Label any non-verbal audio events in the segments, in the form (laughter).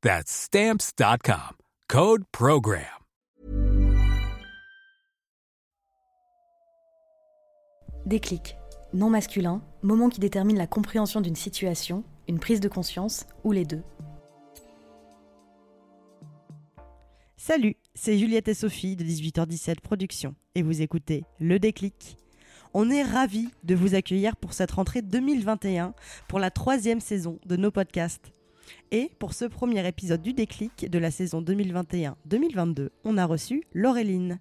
That's Stamps.com. Code Program. Déclic. Non masculin, moment qui détermine la compréhension d'une situation, une prise de conscience ou les deux. Salut, c'est Juliette et Sophie de 18h17 Productions et vous écoutez Le Déclic. On est ravis de vous accueillir pour cette rentrée 2021 pour la troisième saison de nos podcasts. Et pour ce premier épisode du déclic de la saison 2021-2022, on a reçu Laureline.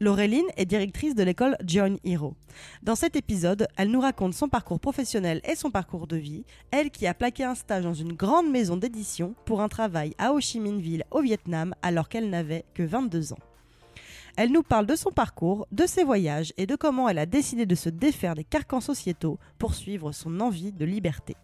Laureline est directrice de l'école Join Hero. Dans cet épisode, elle nous raconte son parcours professionnel et son parcours de vie, elle qui a plaqué un stage dans une grande maison d'édition pour un travail à Ho Chi Minh Ville au Vietnam alors qu'elle n'avait que 22 ans. Elle nous parle de son parcours, de ses voyages et de comment elle a décidé de se défaire des carcans sociétaux pour suivre son envie de liberté.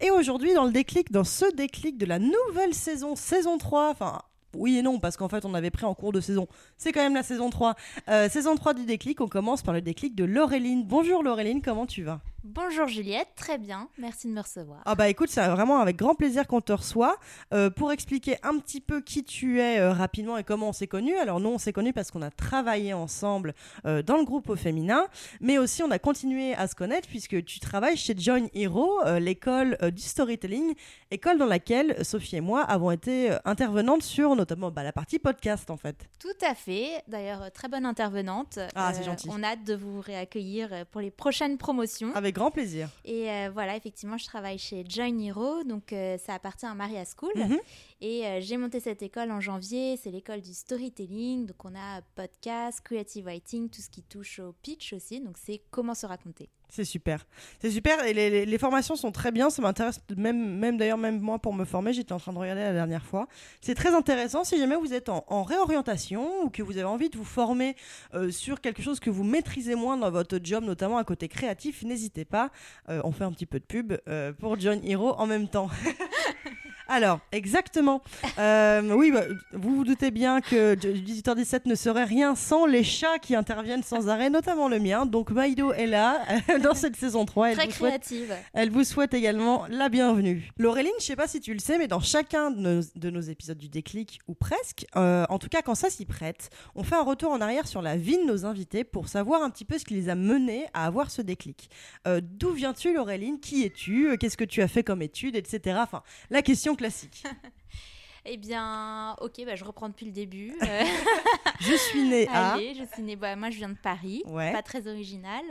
Et aujourd'hui, dans le déclic, dans ce déclic de la nouvelle saison, saison 3, enfin oui et non, parce qu'en fait, on avait pris en cours de saison. C'est quand même la saison 3. Euh, saison 3 du déclic, on commence par le déclic de Laureline. Bonjour Laureline, comment tu vas? Bonjour Juliette, très bien, merci de me recevoir. Ah bah écoute, c'est vraiment avec grand plaisir qu'on te reçoit. Euh, pour expliquer un petit peu qui tu es euh, rapidement et comment on s'est connus. Alors nous, on s'est connus parce qu'on a travaillé ensemble euh, dans le groupe au féminin, mais aussi on a continué à se connaître puisque tu travailles chez Join Hero, l'école du storytelling, école dans laquelle Sophie et moi avons été intervenantes sur notamment bah, la partie podcast en fait. Tout à fait, d'ailleurs très bonne intervenante. Ah c'est gentil. On a hâte de vous réaccueillir pour les prochaines promotions. Avec grand plaisir. Et euh, voilà, effectivement, je travaille chez Join Hero, donc euh, ça appartient à Maria School. Mhm. Et euh, j'ai monté cette école en janvier, c'est l'école du storytelling, donc on a podcast, creative writing, tout ce qui touche au pitch aussi, donc c'est comment se raconter. C'est super. C'est super et les, formations sont très bien. Ça m'intéresse même, même d'ailleurs, même moi pour me former, j'étais en train de regarder la dernière fois. C'est très intéressant si jamais vous êtes en, en réorientation ou que vous avez envie de vous former euh, sur quelque chose que vous maîtrisez moins dans votre job, notamment à côté créatif, n'hésitez pas. Euh, on fait un petit peu de pub euh, pour John Hero en même temps. (laughs) Alors, exactement. (laughs) Euh, oui, bah, vous vous doutez bien que 18h17 ne serait rien sans les chats qui interviennent sans arrêt, notamment le mien. Donc, Maïdo est là (laughs) dans cette saison 3. Elle Très vous souhaite créative. elle vous souhaite également la bienvenue. Laureline, je sais pas si tu le sais, mais dans chacun de nos, de nos épisodes du déclic, ou presque, euh, en tout cas quand ça s'y prête, on fait un retour en arrière sur la vie de nos invités pour savoir un petit peu ce qui les a menés à avoir ce déclic. Euh, D'où viens-tu, Laureline? Qui es-tu? Qu'est-ce que tu as fait comme études, etc. Enfin, la question classique. (laughs) Eh bien, ok, bah, je reprends depuis le début. (laughs) Euh, Je suis née à... (laughs) Allez, je suis née. bah, moi, je viens de Paris. Ouais. Pas très original.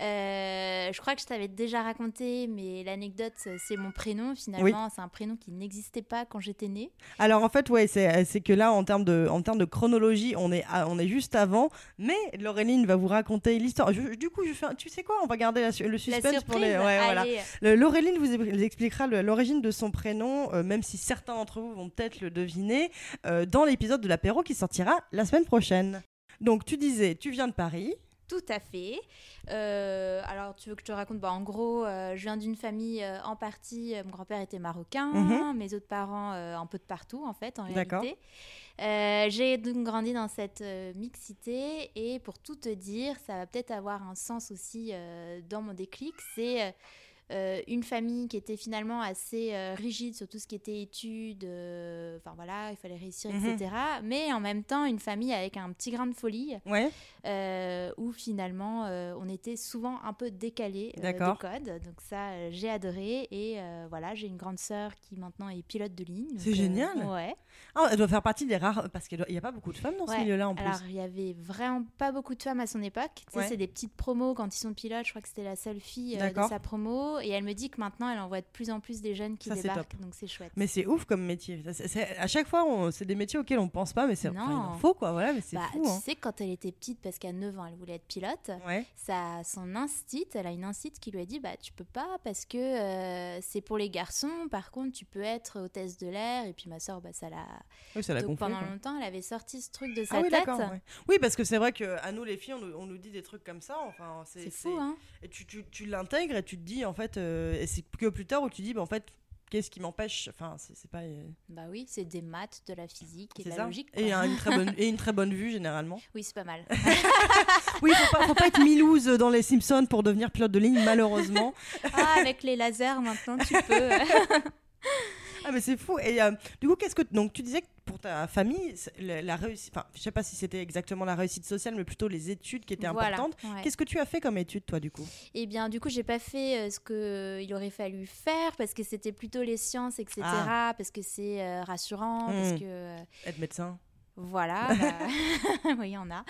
Euh, je crois que je t'avais déjà raconté, mais l'anecdote, c'est mon prénom. Finalement, c'est un prénom qui n'existait pas quand j'étais née. Alors en fait, ouais, c'est que là, en termes de, en termes de chronologie, on est, à- on est juste avant. Mais Laureline va vous raconter l'histoire. Du coup, je fais, un- tu sais quoi? On va garder la le La suspense surprise, pour les. Ouais, voilà. allez. Le- Laureline vous expliquera l'origine de son prénom, euh, même si certains d'entre vous vont peut-être le deviner, euh, dans l'épisode de l'apéro qui sortira la semaine prochaine. Donc tu disais, tu viens de Paris. Tout à fait. Euh, alors, tu veux que je te raconte bah, En gros, euh, je viens d'une famille euh, en partie. mon grand-père était marocain, Mhm. mes autres parents un peu de partout, en fait, en réalité. J'ai donc grandi dans cette mixité. Et pour tout te dire, ça va peut-être avoir un sens aussi dans mon déclic. C'est. Euh, une famille qui était finalement assez euh, rigide sur tout ce qui était études, euh, enfin voilà, il fallait réussir, Mhm. etc. Mais en même temps, une famille avec un petit grain de folie, Ouais. où finalement on était souvent un peu décalé des codes. Donc ça, j'ai adoré. Et voilà, j'ai une grande sœur qui maintenant est pilote de ligne. C'est génial. ouais. Ah, elle doit faire partie des rares. Parce qu'il n'y a pas beaucoup de femmes dans ce milieu-là en plus. Alors, il y avait vraiment pas beaucoup de femmes à son époque. Tu sais, Ouais. c'est des petites promos quand ils sont pilotes. Je crois que c'était la seule fille de sa promo. Et elle me dit que maintenant, elle envoie de plus en plus des jeunes qui Ça, débarquent. Donc, c'est chouette. Mais c'est ouf comme métier. C'est- à chaque fois, c'est des métiers auxquels on pense pas, mais c'est enfin, faut quoi. Voilà, mais c'est Bah, fou. tu hein. sais, quand elle était petite, parce qu'à 9 ans, elle voulait être pilote, Ouais. ça, son instit, elle a une instit qui lui a dit bah tu peux pas parce que euh, c'est pour les garçons. Par contre, tu peux être hôtesse de l'air. Et puis ma soeur, bah ça l'a. Oui, ça Donc pendant quoi. longtemps, elle avait sorti ce truc de sa Ah oui, tête. ouais. Oui, parce que c'est vrai que à nous les filles, on nous, on nous dit des trucs comme ça. Enfin, C'est fou, hein Et tu, tu, tu l'intègres et tu te dis en fait, euh, et c'est que plus tard où tu dis, bah, en fait, qu'est-ce qui m'empêche? Enfin, c'est pas. euh, Bah oui, c'est des maths, de la physique et de la ça. logique. Et, quoi. une très bonne, (laughs) et une très bonne vue généralement. Oui, c'est pas mal. (laughs) Oui, faut pas, faut pas être Milouz dans les Simpsons pour devenir pilote de ligne, malheureusement. Ah, avec les lasers, maintenant, tu peux. (laughs) Ah mais c'est fou. Et euh, du coup, qu'est-ce que donc tu disais que pour ta famille, la, la réussite, enfin, je sais pas si c'était exactement la réussite sociale, mais plutôt les études qui étaient Voilà, importantes. ouais. Qu'est-ce que tu as fait comme études toi du coup? Eh bien, du coup, j'ai pas fait euh, ce qu'il aurait fallu faire parce que c'était plutôt les sciences, etc. Ah. Parce que c'est euh, rassurant, parce Mm. que euh, Être médecin. Voilà, (laughs) bah, (laughs) oui, il y en a.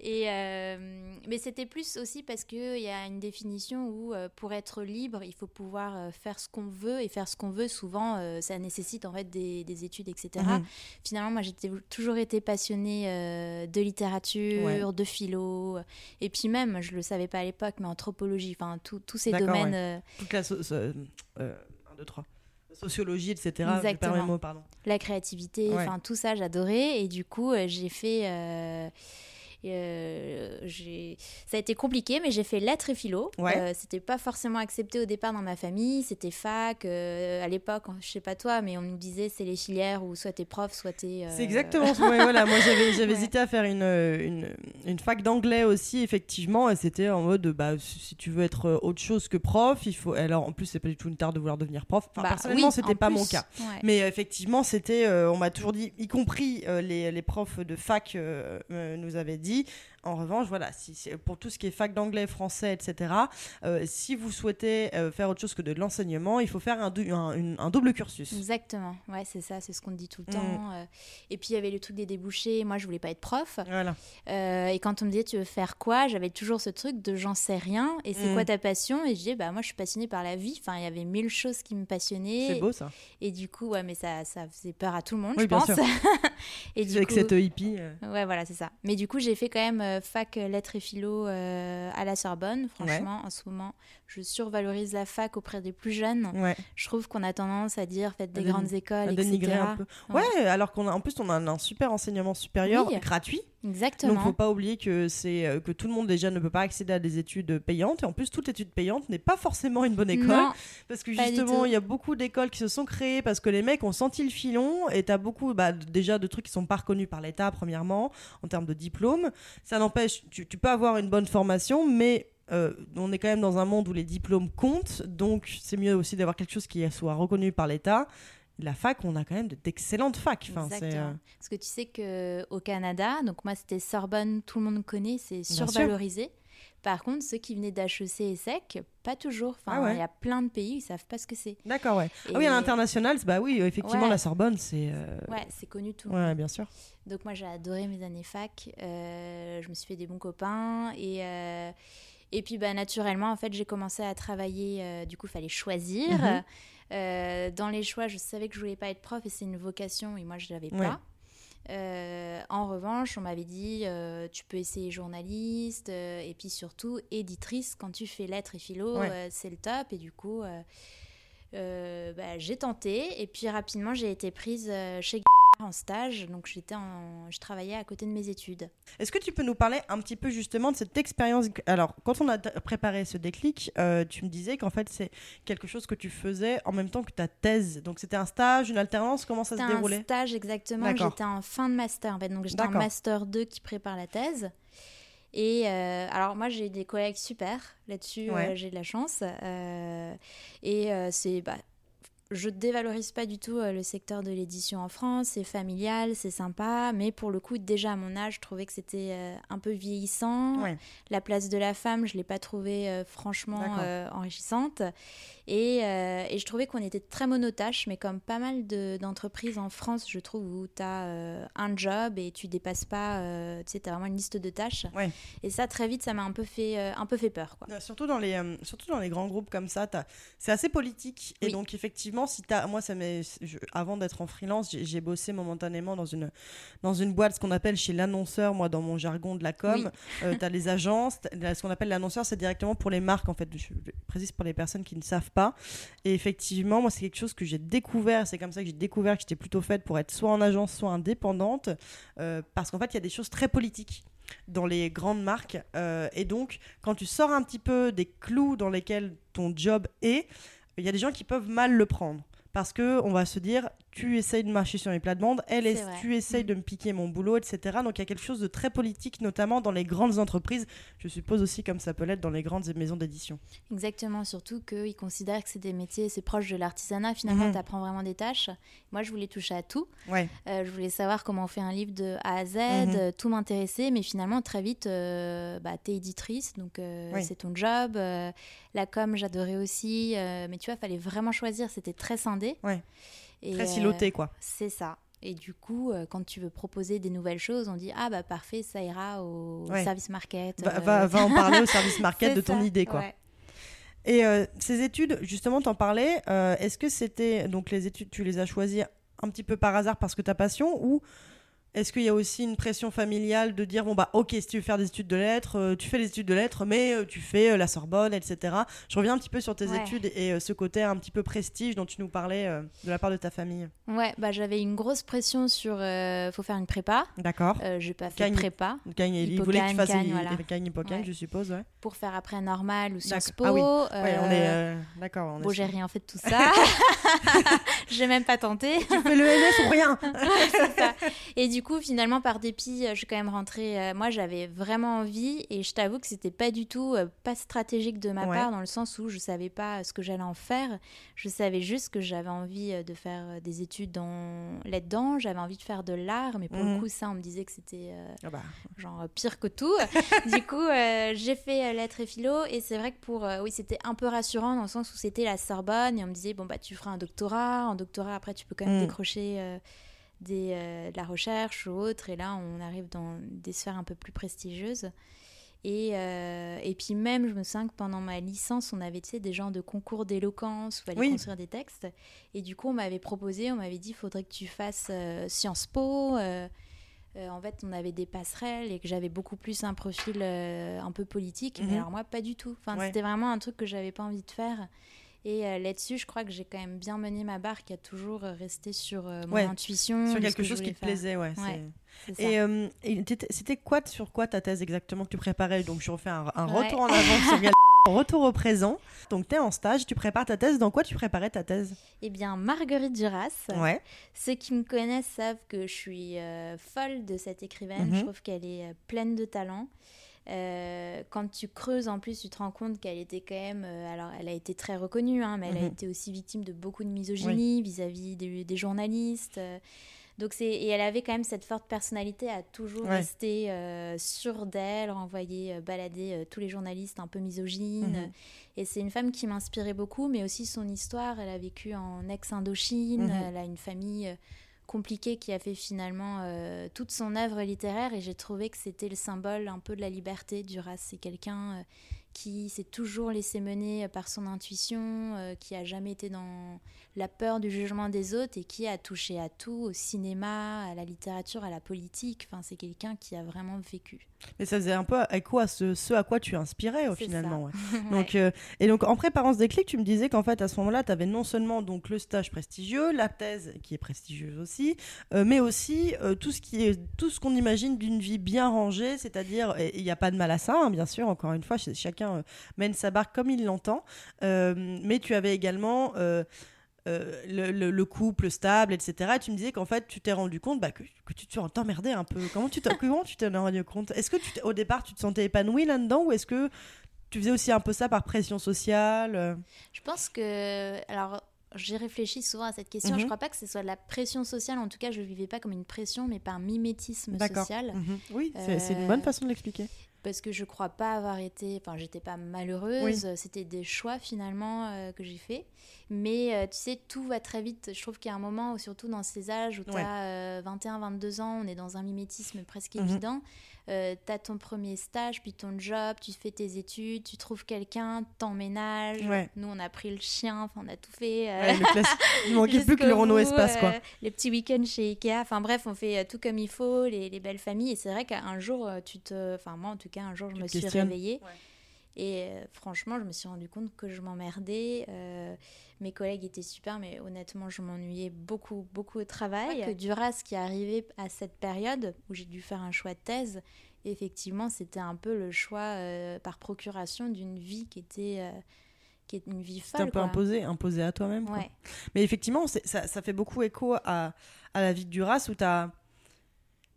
Et euh, mais c'était plus aussi parce que il y a une définition où euh, pour être libre, il faut pouvoir euh, faire ce qu'on veut et faire ce qu'on veut. Souvent, ça nécessite en fait des, des études, etc. Mhm. Finalement, moi, j'ai toujours été passionnée de littérature, Ouais. de philo, et puis même, je le savais pas à l'époque, mais anthropologie, enfin, tous ces domaines. ouais. Toute la so- so- euh, un, deux, trois. Sociologie, etc. Exactement. pardon. la créativité, Ouais. enfin tout ça j'adorais et du coup euh, j'ai fait euh, j'ai- ça a été compliqué mais j'ai fait lettres et philo Ouais. Euh, c'était pas forcément accepté au départ dans ma famille c'était fac euh, à l'époque je sais pas toi mais on nous disait c'est les filières où soit t'es prof soit t'es euh, C'est exactement ça. Ouais, voilà. Moi, j'avais, Ouais. hésité à faire une, euh, une, une fac d'anglais aussi, effectivement. Et c'était en mode, bah, si tu veux être euh, autre chose que prof, il faut. Alors, en plus, c'est pas du tout une tare de vouloir devenir prof. Enfin, bah, personnellement, oui, c'était pas plus, mon cas. ouais. Mais euh, effectivement, c'était, euh, on m'a toujours dit, y compris euh, les, les profs de fac euh, euh, nous avaient dit, Merci en revanche, voilà, si, pour tout ce qui est fac d'anglais, français, etc., euh, si vous souhaitez euh, faire autre chose que de l'enseignement, il faut faire un, dou- un- une- un double cursus. Exactement, ouais, c'est ça, c'est ce qu'on dit tout le Mm. temps. euh. Et puis il y avait le truc des débouchés. Moi, je voulais pas être prof. Voilà. Et quand on me disait tu veux faire quoi, j'avais toujours ce truc de j'en sais rien. Et c'est Mm. quoi ta passion Et je disais bah moi je suis passionnée par la vie. Enfin il y avait mille choses qui me passionnaient. C'est beau ça. Et du coup ouais mais ça ça faisait peur à tout le monde Oui, je bien pense. sûr. (laughs) et du Avec coup cette hippie. ouais voilà c'est ça. Mais du coup j'ai fait quand même fac euh, lettres et philo euh, à la Sorbonne. Franchement en ce moment je survalorise la fac auprès des plus jeunes. Ouais. Je trouve qu'on a tendance à dire faites des À grandes écoles etc. dénigrer un peu. Ouais. Ouais, alors qu'on a en plus on a un, un super enseignement supérieur Oui. gratuit. Exactement. Donc faut pas oublier que c'est euh, que tout le monde déjà ne peut pas accéder à des études payantes et en plus toute étude payante n'est pas forcément une bonne école Non, parce que justement il y a beaucoup d'écoles qui se sont créées parce que les mecs ont senti le filon et t'as beaucoup bah, déjà de trucs qui sont pas reconnus par l'État premièrement en termes de diplôme. Ça n'empêche tu, tu peux avoir une bonne formation mais euh, on est quand même dans un monde où les diplômes comptent, donc c'est mieux aussi d'avoir quelque chose qui soit reconnu par l'État. La fac, on a quand même de- d'excellentes facs. Enfin, c'est, Exactement. euh, Parce que tu sais que au Canada, donc moi c'était Sorbonne, tout le monde connaît, c'est survalorisé. Par contre, ceux qui venaient d'HEC et SEC, pas toujours. Enfin, Ah ouais. il y a plein de pays, ils savent pas ce que c'est. D'accord, ouais. Et- Ah oui, à l'international, bah oui, effectivement, Ouais. la Sorbonne, c'est. euh, Ouais, c'est connu tout le monde. Ouais, bien sûr. Donc moi j'ai adoré mes années fac. Euh, je me suis fait des bons copains et euh, et puis bah naturellement en fait j'ai commencé à travailler. euh, du coup il fallait choisir. Mhm. Euh, dans les choix je savais que je voulais pas être prof et c'est une vocation et moi je l'avais Ouais. pas. Euh, en revanche, on m'avait dit euh, tu peux essayer journaliste euh, et puis surtout éditrice quand tu fais lettres et philo, Ouais. c'est le top. Et du coup, bah, j'ai tenté et puis rapidement j'ai été prise chez en stage, donc j'étais en, je travaillais à côté de mes études. Est-ce que tu peux nous parler un petit peu justement de cette expérience Alors, quand on a préparé ce déclic, euh, tu me disais qu'en fait, c'est quelque chose que tu faisais en même temps que ta thèse. Donc, c'était un stage, une alternance Comment ça se C'était un déroulait? stage exactement. J'étais en fin de master en fait, donc j'étais en master 2 qui prépare la thèse. Et alors moi j'ai des collègues super là-dessus, j'ai de la chance. et c'est bah, je dévalorise pas du tout euh, le secteur de l'édition en France, c'est familial, c'est sympa, mais pour le coup, déjà à mon âge, je trouvais que c'était euh, un peu vieillissant. La place de la femme, je l'ai pas trouvée euh, franchement enrichissante. Et, je trouvais qu'on était très monotache, mais comme pas mal d'entreprises en France, je trouve, où tu as un job et tu dépasses pas, tu sais, tu as vraiment une liste de tâches. Et ça, très vite, ça m'a un, peu fait, un peu fait peur. Quoi. Surtout, dans les, surtout dans les grands groupes comme ça, c'est assez politique. Et donc, effectivement, si as, moi, ça avant d'être en freelance, j'ai bossé momentanément dans une, dans une boîte, ce qu'on appelle chez l'annonceur, moi, dans mon jargon de la com. Euh, tu as les agences, ce qu'on appelle l'annonceur, c'est directement pour les marques, en fait. Je, précise pour les personnes qui ne savent pas. Et effectivement, moi, c'est quelque chose que j'ai découvert. C'est comme ça que j'ai découvert que j'étais plutôt faite pour être soit en agence, soit indépendante. Euh, parce qu'en fait, il y a des choses très politiques dans les grandes marques. Euh, et donc, quand tu sors un petit peu des clous dans lesquels ton job est, il y a des gens qui peuvent mal le prendre. Parce que on va se dire, tu essayes de marcher sur les plates-bandes, elle est, tu essayes de me piquer mon boulot, etc. Donc il y a quelque chose de très politique, notamment dans les grandes entreprises. Je suppose aussi comme ça peut l'être dans les grandes maisons d'édition. Exactement, surtout qu'ils considèrent que c'est des métiers, c'est proche de l'artisanat. Finalement, mhm. tu apprends vraiment des tâches. Moi, je voulais toucher à tout. Ouais. Euh, je voulais savoir comment on fait un livre de A à Z, mhm. euh, tout m'intéressait, mais finalement, très vite, euh, bah, tu es éditrice, donc c'est ton job. la com, j'adorais aussi, mais tu vois, il fallait vraiment choisir, c'était très scindé. Ouais. Très siloté, euh, quoi. C'est ça. Et du coup, euh, quand tu veux proposer des nouvelles choses, on dit ah bah parfait, ça ira au service market. Va, va, va, en parler au service (laughs) market de ton idée, quoi. Et euh, ces études, justement, t'en parlais. Est-ce que c'était donc les études, tu les as choisies un petit peu par hasard parce que ta passion ou est-ce qu'il y a aussi une pression familiale de dire bon bah ok si tu veux faire des études de lettres, euh, tu fais les études de lettres, mais euh, tu fais euh, la Sorbonne, etc. Je reviens un petit peu sur tes études et ce côté un petit peu prestige dont tu nous parlais de la part de ta famille. Ouais, bah j'avais une grosse pression sur faut faire une prépa. D'accord. j'ai pas fait de prépa. Cagne, il voulait que tu fasses une voilà. je suppose, ouais. Pour faire après normal ou Sciences Po. Ah oui. on est d'accord. Bon, j'ai rien fait de tout ça. (laughs) (laughs) j'ai même pas tenté. Tu fais le NS ou rien. (laughs) Et du du coup, finalement, par dépit, euh, je suis quand même rentrée. Euh, moi, j'avais vraiment envie et je t'avoue que c'était pas du tout euh, pas stratégique de ma part dans le sens où je savais pas ce que j'allais en faire. Je savais juste que j'avais envie de faire des études dans là-dedans. J'avais envie de faire de l'art, mais pour le mhm. coup, ça, on me disait que c'était ah bah. genre pire que tout. (laughs) du coup, j'ai fait lettres et philo et c'est vrai que pour oui, c'était un peu rassurant dans le sens où c'était la Sorbonne et on me disait bon bah tu feras un doctorat. En doctorat, après, tu peux quand même mhm. décrocher des, euh, de la recherche ou autre. Et là, on arrive dans des sphères un peu plus prestigieuses. Et, euh, et puis même, je me souviens que pendant ma licence, on avait des genres de concours d'éloquence où il fallait construire des textes. Et du coup, on m'avait proposé, on m'avait dit, il faudrait que tu fasses euh, Sciences Po. en fait, on avait des passerelles et que j'avais beaucoup plus un profil un peu politique. Mais mhm. alors moi, pas du tout. Enfin, C'était vraiment un truc que j'avais pas envie de faire. Et euh, là-dessus, je crois que j'ai quand même bien mené ma barque a toujours euh, resté sur euh, mon intuition. Sur quelque chose qui te plaisait, ouais. et, c'était quoi, sur quoi ta thèse exactement que tu préparais? Donc, je refais un, retour en avant sur (laughs) Retour au présent. Donc, tu es en stage, tu prépares ta thèse. Dans quoi tu préparais ta thèse? Eh bien, Marguerite Duras. Ouais. Ceux qui me connaissent savent que je suis folle de cette écrivaine. Je mhm. trouve qu'elle est pleine de talent. Euh, quand tu creuses en plus, tu te rends compte qu'elle était quand même. Euh, alors, elle a été très reconnue, hein, mais elle a mhm. été aussi victime de beaucoup de misogynie vis-à-vis des, journalistes. Euh. donc c'est et elle avait quand même cette forte personnalité à toujours rester sûre d'elle, renvoyer, balader tous les journalistes un peu misogynes. Mhm. Et c'est une femme qui m'inspirait beaucoup, mais aussi son histoire. Elle a vécu en ex-Indochine, mhm. elle a une famille compliqué qui a fait finalement euh, toute son œuvre littéraire et j'ai trouvé que c'était le symbole un peu de la liberté. Duras, c'est quelqu'un euh, qui s'est toujours laissé mener par son intuition, euh, qui a jamais été dans la peur du jugement des autres et qui a touché à tout, au cinéma, à la littérature, à la politique. Enfin, c'est quelqu'un qui a vraiment vécu. Mais ça faisait un peu écho à ce, ce à quoi tu inspirais au finalement. (laughs) donc, euh, et donc en préparant ce déclic, tu me disais qu'en fait à ce moment-là, tu avais non seulement donc le stage prestigieux, la thèse qui est prestigieuse aussi, euh, mais aussi tout ce qui est tout ce qu'on imagine d'une vie bien rangée, c'est-à-dire il n'y a pas de mal à ça, hein, bien sûr. Encore une fois, chacun euh, mène sa barque comme il l'entend. Euh, mais tu avais également euh, le, le, couple stable, etc. Et tu me disais qu'en fait, tu t'es rendu compte bah, que, que, tu t'emmerdais un peu. Comment tu t'es (laughs) rendu compte? Est-ce que tu au départ, tu te sentais épanoui là-dedans ou est-ce que tu faisais aussi un peu ça par pression sociale? Je pense que. Alors, j'ai réfléchi souvent à cette question. Je Je mhm. crois pas que ce soit de la pression sociale. En tout cas, je ne vivais pas comme une pression, mais par mimétisme social. Mhm. Oui, c'est une bonne façon de l'expliquer parce que je crois pas avoir été, enfin j'étais pas malheureuse, c'était des choix finalement euh, que j'ai fait. Mais euh, tu sais, tout va très vite. Je trouve qu'il y a un moment, où, surtout dans ces âges où tu as 21, 22 ans, on est dans un mimétisme presque mhm. évident. Euh, tu as ton premier stage, puis ton job, tu fais tes études, tu trouves quelqu'un, t'emménages. Nous, on a pris le chien, on a tout fait. Euh, (laughs) il manquait plus que le Renault Espace, quoi. Euh, les petits week-ends chez Ikea. Enfin bref, on fait tout comme il faut, les, belles familles. Et c'est vrai qu'un jour, tu te. Enfin, moi, en tout cas, un jour, je me suis réveillée. Et franchement, je me suis rendu compte que je m'emmerdais. mes collègues étaient super, mais honnêtement, je m'ennuyais beaucoup, beaucoup au travail. Que Duras, qui est arrivé à cette période où j'ai dû faire un choix de thèse, effectivement, c'était un peu le choix euh, par procuration d'une vie qui était, euh, qui est une vie folle. un peu imposé, imposé à toi-même. Mais effectivement, ça, ça, fait beaucoup écho à, à la vie de Duras où tu as,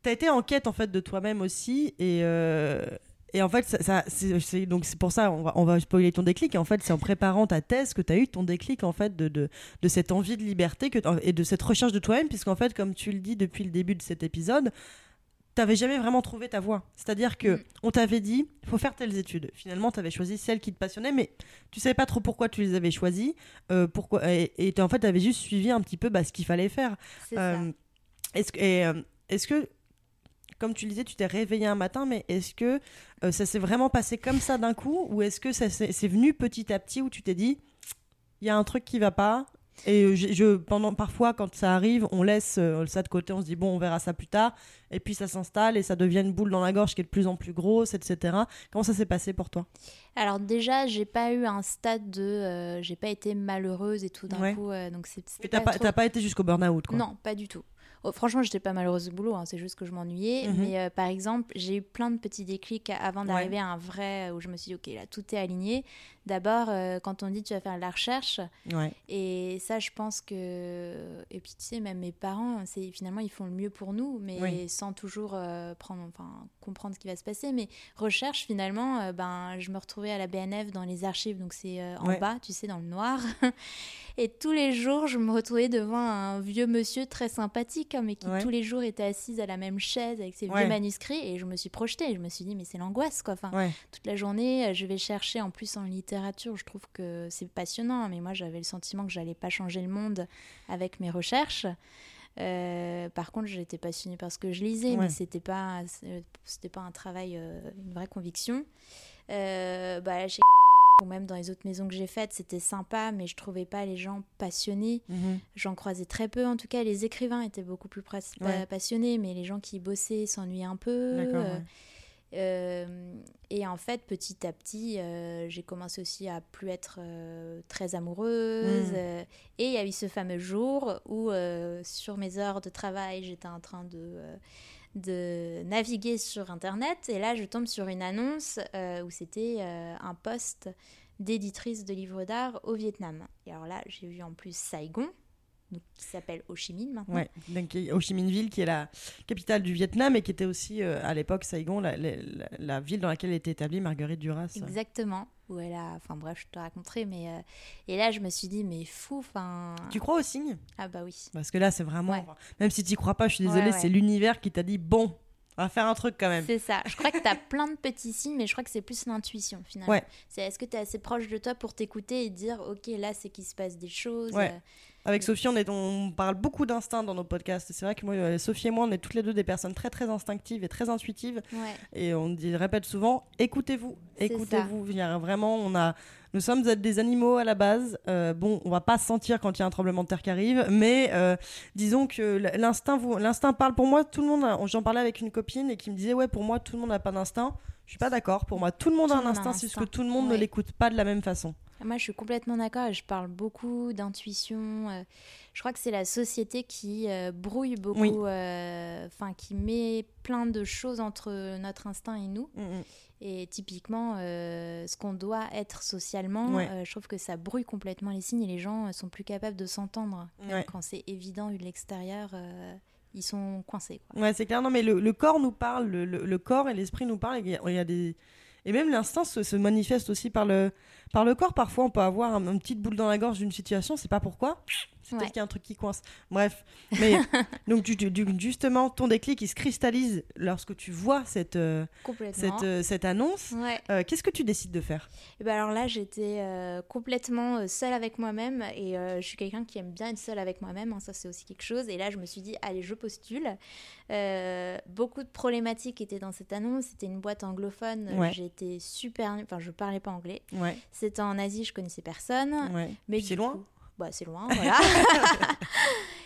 as, été en quête en fait, de toi-même aussi. Et. Euh, et en fait, ça, c'est donc c'est pour ça on va, on va spoiler ton déclic. Et en fait, c'est en préparant ta thèse que tu as eu ton déclic en fait de, de, de, cette envie de liberté que et de cette recherche de toi-même, puisqu'en fait, comme tu le dis depuis le début de cet épisode, t'avais jamais vraiment trouvé ta voie. C'est-à-dire que mm. on t'avait dit, il faut faire telles études. Finalement, tu avais choisi celles qui te passionnaient, mais tu savais pas trop pourquoi tu les avais choisies. Euh, pourquoi, et, en fait, tu avais juste suivi un petit peu bah, ce qu'il fallait faire. Euh, est-ce euh, est-ce que, comme tu le disais, tu t'es réveillé un matin, mais est-ce que ça s'est vraiment passé comme ça d'un coup, ou est-ce que ça c'est venu petit à petit, où tu t'es dit, il y a un truc qui va pas, et je, pendant, parfois, quand ça arrive, on laisse euh, ça de côté, on se dit bon, on verra ça plus tard. Et puis ça s'installe et ça devient une boule dans la gorge qui est de plus en plus grosse, etc. Comment ça s'est passé pour toi? Alors déjà, j'ai pas eu un stade de, euh, j'ai pas été malheureuse et tout d'un coup. Euh, donc c'est. T'as pas, pas, été jusqu'au burn-out, quoi? Non, pas du tout. Oh, franchement, j'étais pas malheureuse au boulot, hein, c'est juste que je m'ennuyais. Mhm. Mais par exemple, j'ai eu plein de petits déclics avant d'arriver à un vrai où je me suis dit, ok, là, tout est aligné. D'abord, euh, quand on dit tu vas faire de la recherche, et ça, je pense que. Et puis, tu sais, même mes parents, c'est finalement, ils font le mieux pour nous, mais sans toujours euh, prendre, enfin, comprendre ce qui va se passer. Mais recherche, finalement, euh, ben, je me retrouvais à la BNF dans les archives, donc c'est en bas, tu sais, dans le noir. (laughs) et tous les jours, je me retrouvais devant un vieux monsieur très sympathique, hein, mais qui tous les jours était assise à la même chaise avec ses vieux manuscrits, et je me suis projetée. Je me suis dit, mais c'est l'angoisse, quoi. Enfin, toute la journée, je vais chercher en plus en littérature je trouve que c'est passionnant, mais moi j'avais le sentiment que j'allais pas changer le monde avec mes recherches. Euh, par contre, j'étais passionnée par ce que je lisais, mais c'était pas c'était pas un travail, euh, une vraie conviction. Euh, bah, chez ou même dans les autres maisons que j'ai faites, c'était sympa, mais je trouvais pas les gens passionnés. Mhm. J'en croisais très peu. En tout cas, les écrivains étaient beaucoup plus passionnés, mais les gens qui bossaient s'ennuyaient un peu. Et en fait, petit à petit, euh, j'ai commencé aussi à plus être euh, très amoureuse. Mm. et il y a eu ce fameux jour où, sur mes heures de travail, j'étais en train de de naviguer sur Internet et là je tombe sur une annonce où c'était un poste d'éditrice de livres d'art au Vietnam. Et alors là j'ai vu en plus Saigon, qui s'appelle Ho Chi Minh maintenant. Ouais, donc Ho Chi Minh Ville, qui est la capitale du Vietnam et qui était aussi euh, à l'époque Saigon, la, la, ville dans laquelle était établie Marguerite Duras. Exactement. Où elle a, enfin bref, je te raconterai, mais euh, et là je me suis dit mais fou, enfin. Tu crois au signe? Ah bah oui. Parce que là c'est vraiment, même si tu crois pas, je suis désolée, c'est l'univers qui t'a dit bon, on va faire un truc quand même. C'est ça. Je crois que tu as plein de petits signes, mais je crois que c'est plus l'intuition finalement. Ouais. C'est est-ce que tu es assez proche de toi pour t'écouter et dire ok là c'est qu'il se passe des choses. Ouais. Avec Sophie, on, est, on parle beaucoup d'instinct dans nos podcasts. C'est vrai que moi, euh, Sophie et moi, on est toutes les deux des personnes très très instinctives et très intuitives. Et on dit, répète souvent, écoutez-vous, écoutez-vous. Vraiment, on a, nous sommes des animaux à la base. Euh, bon, on va pas se sentir quand il y a un tremblement de terre qui arrive, mais euh, disons que l'instinct, l'instinct parle pour moi. Tout le monde, j'en parlais avec une copine et qui me disait, ouais, pour moi, tout le monde n'a pas d'instinct. Je suis pas d'accord. Pour moi, tout le monde a un instinct, c'est juste que tout le monde ne l'écoute pas de la même façon. Moi, je suis complètement d'accord. Je parle beaucoup d'intuition. Euh, je crois que c'est la société qui euh, brouille beaucoup, euh, enfin, qui met plein de choses entre notre instinct et nous. Mm, mm. Et typiquement, ce qu'on doit être socialement, Ouais. je trouve que ça brouille complètement les signes et les gens sont plus capables de s'entendre. Ouais. Quand c'est évident vu de l'extérieur, ils sont coincés. Quoi. Ouais, c'est clair. Non, mais le, le corps nous parle, le, le- le corps et l'esprit nous parlent. et y, a- il y a des... Et même l'instinct se, se manifeste aussi par le, par le corps. Parfois, on peut avoir un, une petite boule dans la gorge d'une situation, c'est pas pourquoi. C'est Ouais. peut-être qu'il y a un truc qui coince. Bref. Mais (laughs) donc, du- du- justement, ton déclic, il se cristallise lorsque tu vois cette, euh, cette, euh, cette annonce. Ouais. Euh, Qu'est-ce que tu décides de faire? Et ben alors là, j'étais complètement seule avec moi-même et je suis quelqu'un qui aime bien être seule avec moi-même, hein, ça c'est aussi quelque chose. Et là, je me suis dit, allez, je postule. Beaucoup de problématiques étaient dans cette annonce. C'était une boîte anglophone. Ouais. J'étais super, enfin, je parlais pas anglais. C'était en Asie, je connaissais personne. ouais. Mais c'est loin coup- bah, c'est loin, voilà. (laughs)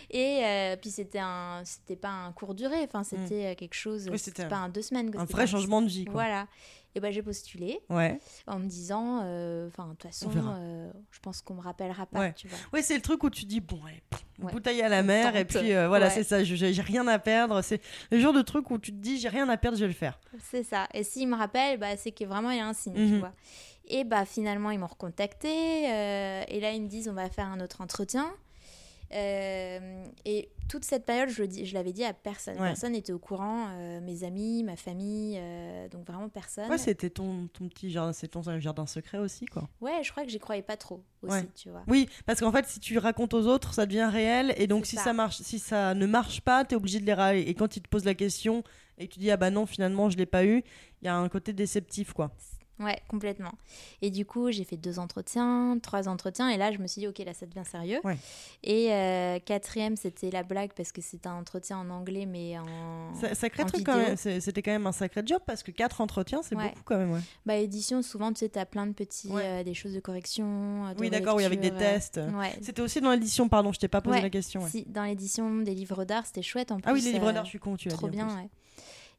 et euh, puis c'était un, c'était pas un court durée. Enfin, c'était euh, quelque chose. Oui, c'était pas un deux semaines. quoi, Un vrai changement de vie. Quoi. Voilà. Et ben j'ai postulé Ouais. en me disant, euh, enfin, de toute façon, euh, je pense qu'on me rappellera pas, Ouais. tu vois. Ouais, c'est le truc où tu dis bon, allez, pff, une Ouais. bouteille à la mer et puis euh, voilà, c'est ça. J'ai rien à perdre. C'est le genre de truc où tu te dis j'ai rien à perdre, je vais le faire. C'est ça. Et s'ils me rappellent, bah, c'est que vraiment il y a un signe, Mhm. tu vois. Et bah finalement ils m'ont recontacté euh, et là ils me disent on va faire un autre entretien. Euh, et toute cette période, je, le dis- je l'avais dit à personne. Ouais. Personne n'était au courant. euh, mes amis, ma famille, donc vraiment personne. Ouais, c'était ton, ton petit jardin, c'est ton jardin secret aussi, quoi. Ouais, je crois que j'y croyais pas trop aussi, Ouais. tu vois. Oui, parce qu'en fait, si tu racontes aux autres, ça devient réel, et donc si ça. ça. marche, si ça ne marche pas, t'es obligé de les râler. Et quand ils te posent la question et que tu dis ah bah non, finalement je l'ai pas eu, il y a un côté déceptif, quoi. Ouais, complètement. Et du coup, j'ai fait deux entretiens, trois entretiens, et là, je me suis dit, ok, là, ça devient sérieux. Ouais. Et euh, quatrième, c'était la blague parce que c'était un entretien en anglais, mais en Ça- Sacré en truc quand vidéo. même. C'était quand même un sacré job parce que quatre entretiens, c'est Ouais. beaucoup quand même. Ouais. bah, édition. Souvent, tu sais, t'as plein de petits, Ouais. euh, des choses de correction. euh, de Oui, d'accord, oui, avec des euh, tests. Ouais. C'était aussi dans l'édition, pardon, je t'ai pas posé la question. ouais. Si, dans l'édition des livres d'art, c'était chouette en plus. Ah oui, les livres euh, d'art, je suis con, tu l'as Trop bien, ouais.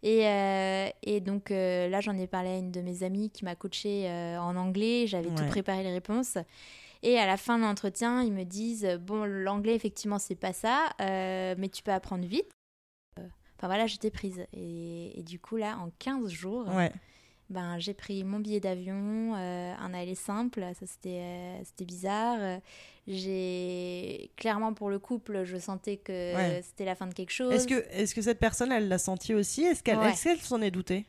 Et, euh, et donc euh, là, j'en ai parlé à une de mes amies qui m'a coachée euh, en anglais. J'avais tout préparé les réponses. Et à la fin de l'entretien, ils me disent Bon, l'anglais, effectivement, c'est pas ça, mais tu peux apprendre vite. Enfin voilà, j'étais prise. Et, et du coup, là, en 15 jours, Ouais. Ben, j'ai pris mon billet d'avion, euh, un aller simple, ça c'était euh, bizarre. J'ai clairement pour le couple, je sentais que Ouais. c'était la fin de quelque chose. Est-ce que, est que cette personne, elle l'a senti aussi? Est-ce qu'elle Ouais. est-ce qu'elle s'en est doutée?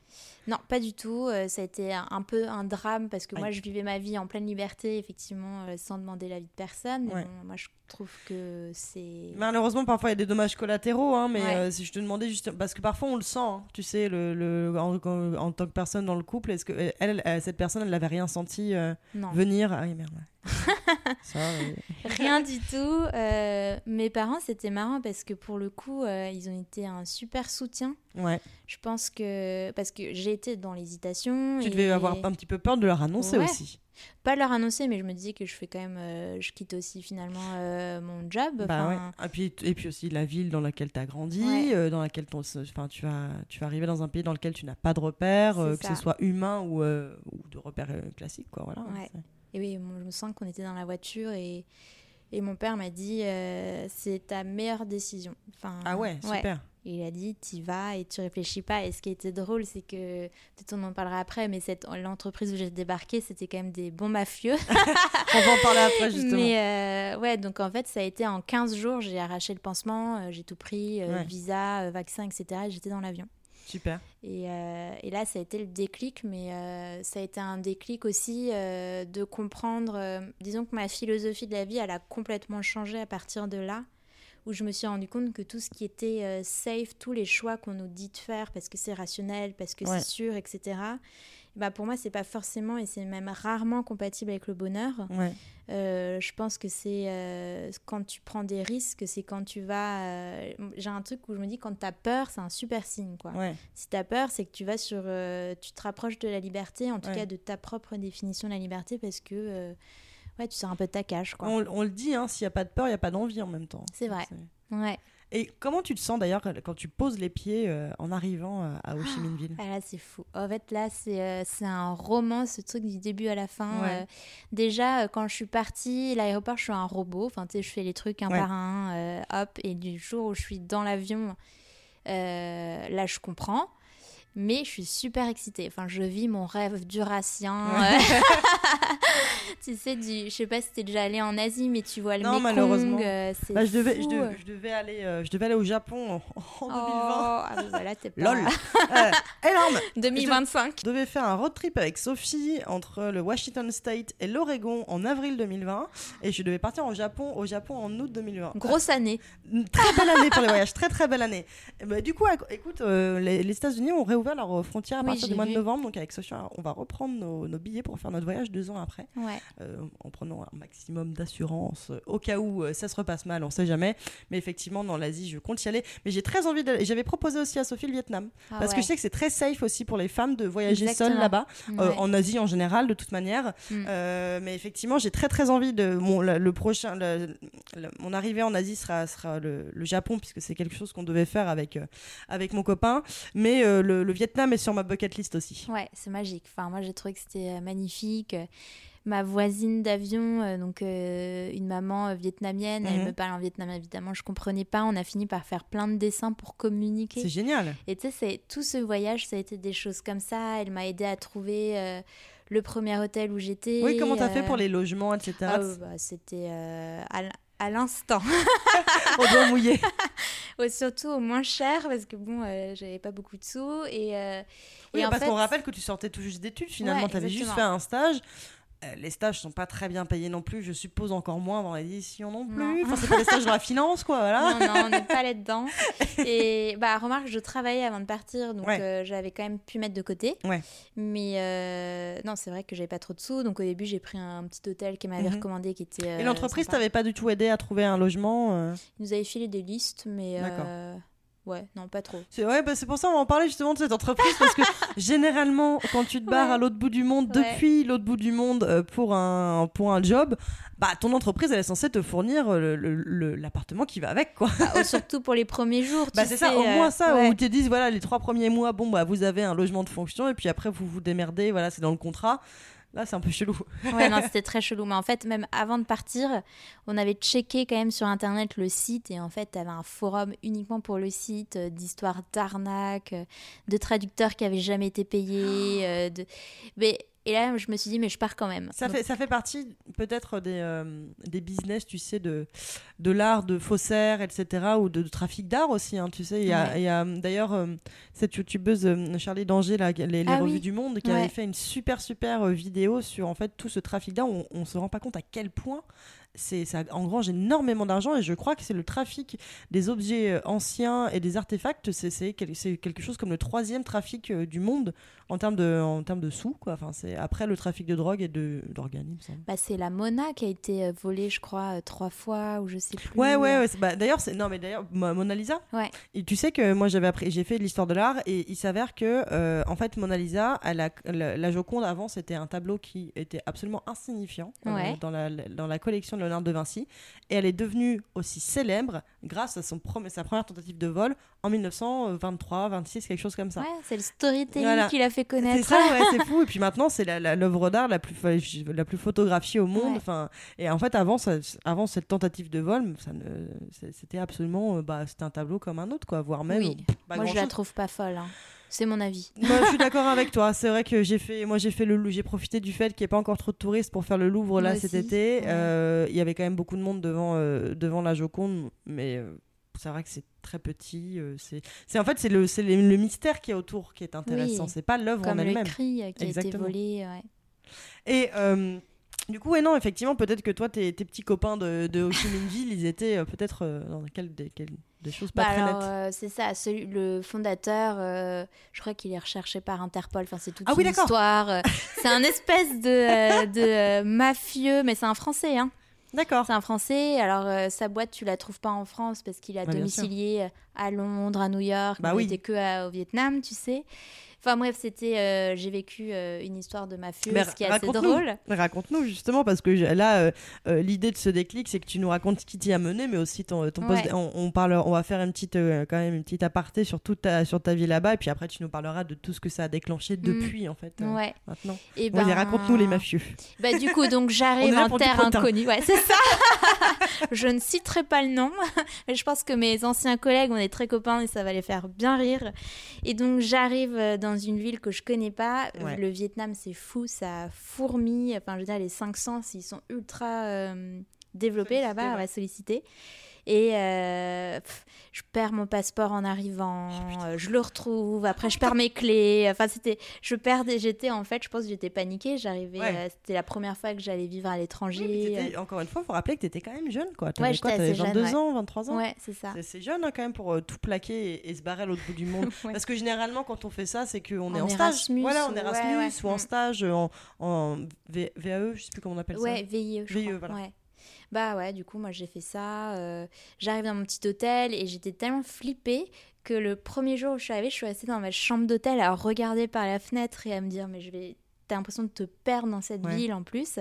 Non, pas du tout. Euh, ça a été un, un peu un drame parce que moi, je vivais ma vie en pleine liberté, effectivement, euh, sans demander l'avis de personne. Mais Ouais. bon, moi, je trouve que c'est. Malheureusement, parfois il y a des dommages collatéraux, hein, mais Ouais. euh, si je te demandais juste parce que parfois on le sent, hein, tu sais, le, le- en, en- en tant que personne dans le couple, est-ce que elle, elle- cette personne, elle n'avait rien senti euh, venir? Ah oui, merde. ouais. (laughs) Ça, oui. rien du tout. Euh, mes parents, c'était marrant parce que pour le coup, euh, ils ont été un super soutien. Ouais. Je pense que. Parce que j'ai été dans l'hésitation. Tu et- devais avoir un petit peu peur de leur annoncer Ouais. aussi. Pas leur annoncer, mais je me disais que je fais quand même. euh, je quitte aussi finalement euh, mon job. Bah ouais. Et, puis, et puis aussi la ville dans laquelle tu as grandi, Ouais. euh, dans laquelle ton, tu, vas, tu vas arriver dans un pays dans lequel tu n'as pas de repères, que ce soit humain ou, ou de repères classiques. Quoi, voilà, Ouais. Et oui, je me sens qu'on était dans la voiture et, et mon père m'a dit euh, c'est ta meilleure décision. Enfin, Ah ouais, super. Il a dit t'y vas et tu réfléchis pas. Et ce qui était drôle, c'est que peut-être on en parlera après, mais cette l'entreprise où j'ai débarqué, c'était quand même des bons mafieux. (laughs) On va en parler après justement. mais euh, ouais, donc en fait, ça a été en 15 jours, j'ai arraché le pansement, euh, j'ai tout pris, euh, Ouais. visa, vaccin, etc. Et j'étais dans l'avion. Super. Et, euh, et là, ça a été le déclic, mais euh, ça a été un déclic aussi euh, de comprendre. disons que ma philosophie de la vie, elle a complètement changé à partir de là, où je me suis rendu compte que tout ce qui était safe, tous les choix qu'on nous dit de faire parce que c'est rationnel, parce que Ouais. c'est sûr, etc. Bah pour moi, c'est pas forcément et c'est même rarement compatible avec le bonheur. Ouais. Euh, je pense que c'est euh, quand tu prends des risques, c'est quand tu vas. euh, J'ai un truc où je me dis quand t'as peur, c'est un super signe, quoi. Ouais. Si t'as peur, c'est que tu vas sur, tu te rapproches de la liberté, en tout Ouais. cas de ta propre définition de la liberté, parce que ouais, tu sors un peu de ta cage, quoi. On, on le dit, hein, s'il n'y a pas de peur, il n'y a pas d'envie en même temps. C'est vrai. Ouais. Et comment tu te sens d'ailleurs quand tu poses les pieds euh, en arrivant euh, à Ho Chi Minh Ville Ah là, c'est fou. En fait, là, c'est euh, c'est un roman, ce truc du début à la fin. Ouais. Déjà, quand je suis partie, l'aéroport, je suis un robot. Enfin, tu sais, je fais les trucs un Ouais. par un, hop. Et du jour où je suis dans l'avion, euh, là, je comprends. Mais je suis super excitée. Enfin, je vis mon rêve durassien. (laughs) (laughs) tu sais, du... je sais pas si t'es déjà allé en Asie, mais tu vois le Non, Mekong. malheureusement. euh, c'est Bah, je, devais, je, fou. devais, je devais aller, euh, je devais aller au Japon en, en 2020. Oh, ah voilà, t'es pas... Lol Euh, (laughs) Énorme 2025. Je devais faire un road trip avec Sophie entre le Washington State et l'Oregon en avril 2020 et je devais partir au Japon, au Japon en août 2020. Grosse année. Une très belle année pour les voyages, très très belle année. Bah, du coup, écoute, euh, les, les États-Unis ont réouvert leurs frontières à Oui, partir du mois de novembre, donc avec Sophie, on va reprendre nos, nos billets pour faire notre voyage deux ans après, Ouais. euh, en prenant un maximum d'assurance euh, au cas où euh, ça se repasse mal, on sait jamais. Mais effectivement, dans l'Asie, je compte y aller. Mais j'ai très envie et J'avais proposé aussi à Sophie le Vietnam. Ah Parce que je sais que c'est très safe aussi pour les femmes de voyager Exactement. seules là-bas, euh, en Asie en général, de toute manière. Mm. Euh, mais effectivement, j'ai très très envie de. Mon, le, le prochain, le- le- mon arrivée en Asie sera, sera le, Japon, puisque c'est quelque chose qu'on devait faire avec, euh, avec mon copain. Mais euh, le, le Vietnam est sur ma bucket list aussi. Ouais, c'est magique. Enfin, moi, j'ai trouvé que c'était euh, magnifique. Euh, Ma voisine d'avion, euh, donc euh, une maman vietnamienne, elle Mhm. me parle en vietnamien, évidemment, je comprenais pas. On a fini par faire plein de dessins pour communiquer. C'est génial. Et tu sais, tout ce voyage, ça a été des choses comme ça. Elle m'a aidé à trouver euh, le premier hôtel où j'étais. Oui, comment t'as fait pour les logements, etc. ah, bah, C'était euh, à à l'instant. Au doigt mouillé. (laughs) Surtout au moins cher, parce que bon, euh, j'avais pas beaucoup de sous. Et, euh, Oui, et parce fait, qu'on rappelle que tu sortais tout juste d'études, finalement, Ouais, tu avais juste fait un stage. Euh, les stages sont pas très bien payés non plus, je suppose encore moins dans l'édition non plus. Non. Enfin, c'est pas des stages dans la finance, quoi, voilà. Non, non, on n'est pas là-dedans. (laughs) Et bah, remarque, je travaillais avant de partir, donc Ouais. euh, j'avais quand même pu mettre de côté. Ouais. Mais euh, non, c'est vrai que j'avais pas trop de sous. Donc au début, j'ai pris un petit hôtel qui m'avait Mhm. recommandé qui était. Et l'entreprise t'avait pas du tout aidé à trouver un logement Ils nous avaient filé des listes, mais. D'accord. Euh, Ouais, non, pas trop. C'est ouais, bah, c'est pour ça qu'on va en parler justement de cette entreprise parce que (laughs) généralement quand tu te barres Ouais. à l'autre bout du monde Ouais. depuis l'autre bout du monde euh, pour un pour un job, bah ton entreprise elle est censée te fournir euh, l'appartement qui va avec quoi. Bah, (laughs) surtout pour les premiers jours. Bah c'est ça, au euh, moins ça ouais. où ils te disent voilà les trois premiers mois bon bah vous avez un logement de fonction et puis après vous vous démerdez voilà c'est dans le contrat. Là c'est un peu chelou. (laughs) Ouais, non, (laughs) c'était très chelou. Mais en fait, même avant de partir, on avait checké quand même sur Internet le site. Et en fait, tu avais un forum uniquement pour le site, euh, d'histoires d'arnaques, euh, de traducteurs qui avaient jamais été payés. (gasps) euh, de... mais... Et là, je me suis dit, mais je pars quand même. Ça Donc, fait, ça fait partie peut-être des, euh, des business, tu sais, de, de l'art, de faussaires, etc., ou de, de trafic d'art aussi, hein, tu sais. Il y a, Ouais. d'ailleurs euh, cette youtubeuse euh, Charlie Danger, là, les, les Ah revues oui. du monde, qui Ouais. avait fait une super, super vidéo sur en fait tout ce trafic d'art. On, on se rend pas compte à quel point c'est, ça engrange énormément d'argent et je crois que c'est le trafic des objets euh, anciens et des artefacts, c'est, c'est, quel- quelque chose comme le troisième trafic euh, du monde en termes de, en termes de sous, quoi. Enfin, c'est après le trafic de drogue et de, d'organes, il me semble. bah, c'est la Mona qui a été euh, volée, je crois, trois fois, ou je sais plus. Ouais, ouais, Bah, d'ailleurs, c'est non, mais d'ailleurs, Mo- Mona Lisa. Ouais. Et tu sais que moi, j'avais appris, j'ai fait l'histoire de l'art et il s'avère que, euh, en fait, Mona Lisa, elle a- la, la Joconde avant, c'était un tableau qui était absolument insignifiant euh, dans la dans la collection de Léonard de Vinci et elle est devenue aussi célèbre grâce à son premier, sa première tentative de vol en 1923, 26, quelque chose comme ça. Ouais, c'est le storytelling Voilà. qui l'a fait C'est connaître. ça, ouais, (laughs) c'est fou. Et puis maintenant, c'est l'œuvre d'art la plus, la plus photographiée au monde. Ouais. Enfin, et en fait, avant, ça- avant cette tentative de vol, ça ne- c'est- c'était absolument, euh, bah, c'était un tableau comme un autre, quoi, voire même. Oui. euh, pas Moi, je la trouve pas folle. hein. C'est mon avis. Moi, je suis d'accord avec toi. C'est vrai que j'ai fait, moi, j'ai fait le, j'ai profité du fait qu'il n'y ait pas encore trop de touristes pour faire le Louvre là Moi cet aussi, été. ouais. Euh, Il y avait quand même beaucoup de monde devant, euh, devant la Joconde, mais. euh, c'est vrai que c'est très petit. c'est, c'est en fait c'est le, c'est le, le mystère qui est autour qui est intéressant. Oui. C'est pas l'œuvre en Comme le elle-même. cri qui a été volé. ouais. Et du coup, ouais, non, effectivement, peut-être que toi, tes, tes petits copains de, de Ho Chi Minh Ville, ils étaient euh, peut-être euh, dans quel- des, quel- des choses pas Bah très alors, nettes. euh, c'est ça, celui- le fondateur, euh, je crois qu'il est recherché par Interpol. Enfin, c'est toute Ah oui, une d'accord. histoire. (laughs) c'est un espèce de, de mafieux, mais c'est un Français. Hein. D'accord. C'est un Français. Alors, euh, sa boîte, tu la trouves pas en France parce qu'il a domicilié à Londres, à New York. Bah il oui. n'était que à- au Vietnam, tu sais. Enfin bref, c'était, euh, j'ai vécu euh, une histoire de mafieux, Mais ce qui est assez drôle. Raconte-nous justement, parce que là, euh, l'idée de ce déclic, c'est que tu nous racontes ce qui t'y a mené, mais aussi ton, ton poste. Ouais. On, on parle, on va faire une petite, quand même une petite aparté sur toute ta, sur ta vie là-bas, et puis après, tu nous parleras de tout ce que ça a déclenché depuis, en fait, Mm. Ouais. maintenant. Et Bon, allez, raconte-nous les mafieux. Bah du coup, donc (laughs) On j'arrive en terre inconnue. Ouais, c'est ça. (laughs) je ne citerai pas le nom, (laughs) mais je pense que mes anciens collègues ont est très copains et ça va les faire bien rire. Et donc j'arrive euh, dans une ville que je connais pas. Ouais. Le Vietnam, c'est fou, ça fourmille. Enfin, je veux dire, les cinq sens, ils sont ultra euh, développés là-bas, ouais. ouais, sollicités. Et euh, pff, je perds mon passeport en arrivant, Oh, euh, je le retrouve, après je perds mes clés. Enfin, c'était, je perdais, j'étais en fait, je pense que j'étais paniquée. J'arrivais, Ouais. euh, c'était la première fois que j'allais vivre à l'étranger. Oui, encore une fois, il faut rappeler que tu étais quand même jeune. Quoi. Ouais, T'avais j'étais quoi jeune, 22 ouais. ans, 23 ans? Ouais, c'est ça. C'est- jeune hein, quand même pour euh, tout plaquer et, et se barrer à l'autre bout du monde. (laughs) Ouais. Parce que généralement, quand on fait ça, c'est qu'on est En en stage. Erasmus, voilà, en ouais, Erasmus ouais. ou en Mm. stage en, en V- VAE, je sais plus comment on appelle Ouais, VIE, je VIE, crois. voilà. Bah ouais, du coup, moi j'ai fait ça. euh, J'arrive dans mon petit hôtel et j'étais tellement flippée que le premier jour où je suis arrivée, je suis restée dans ma chambre d'hôtel à regarder par la fenêtre et à me dire, mais je vais. T'as l'impression de te perdre dans cette Ouais. ville en plus.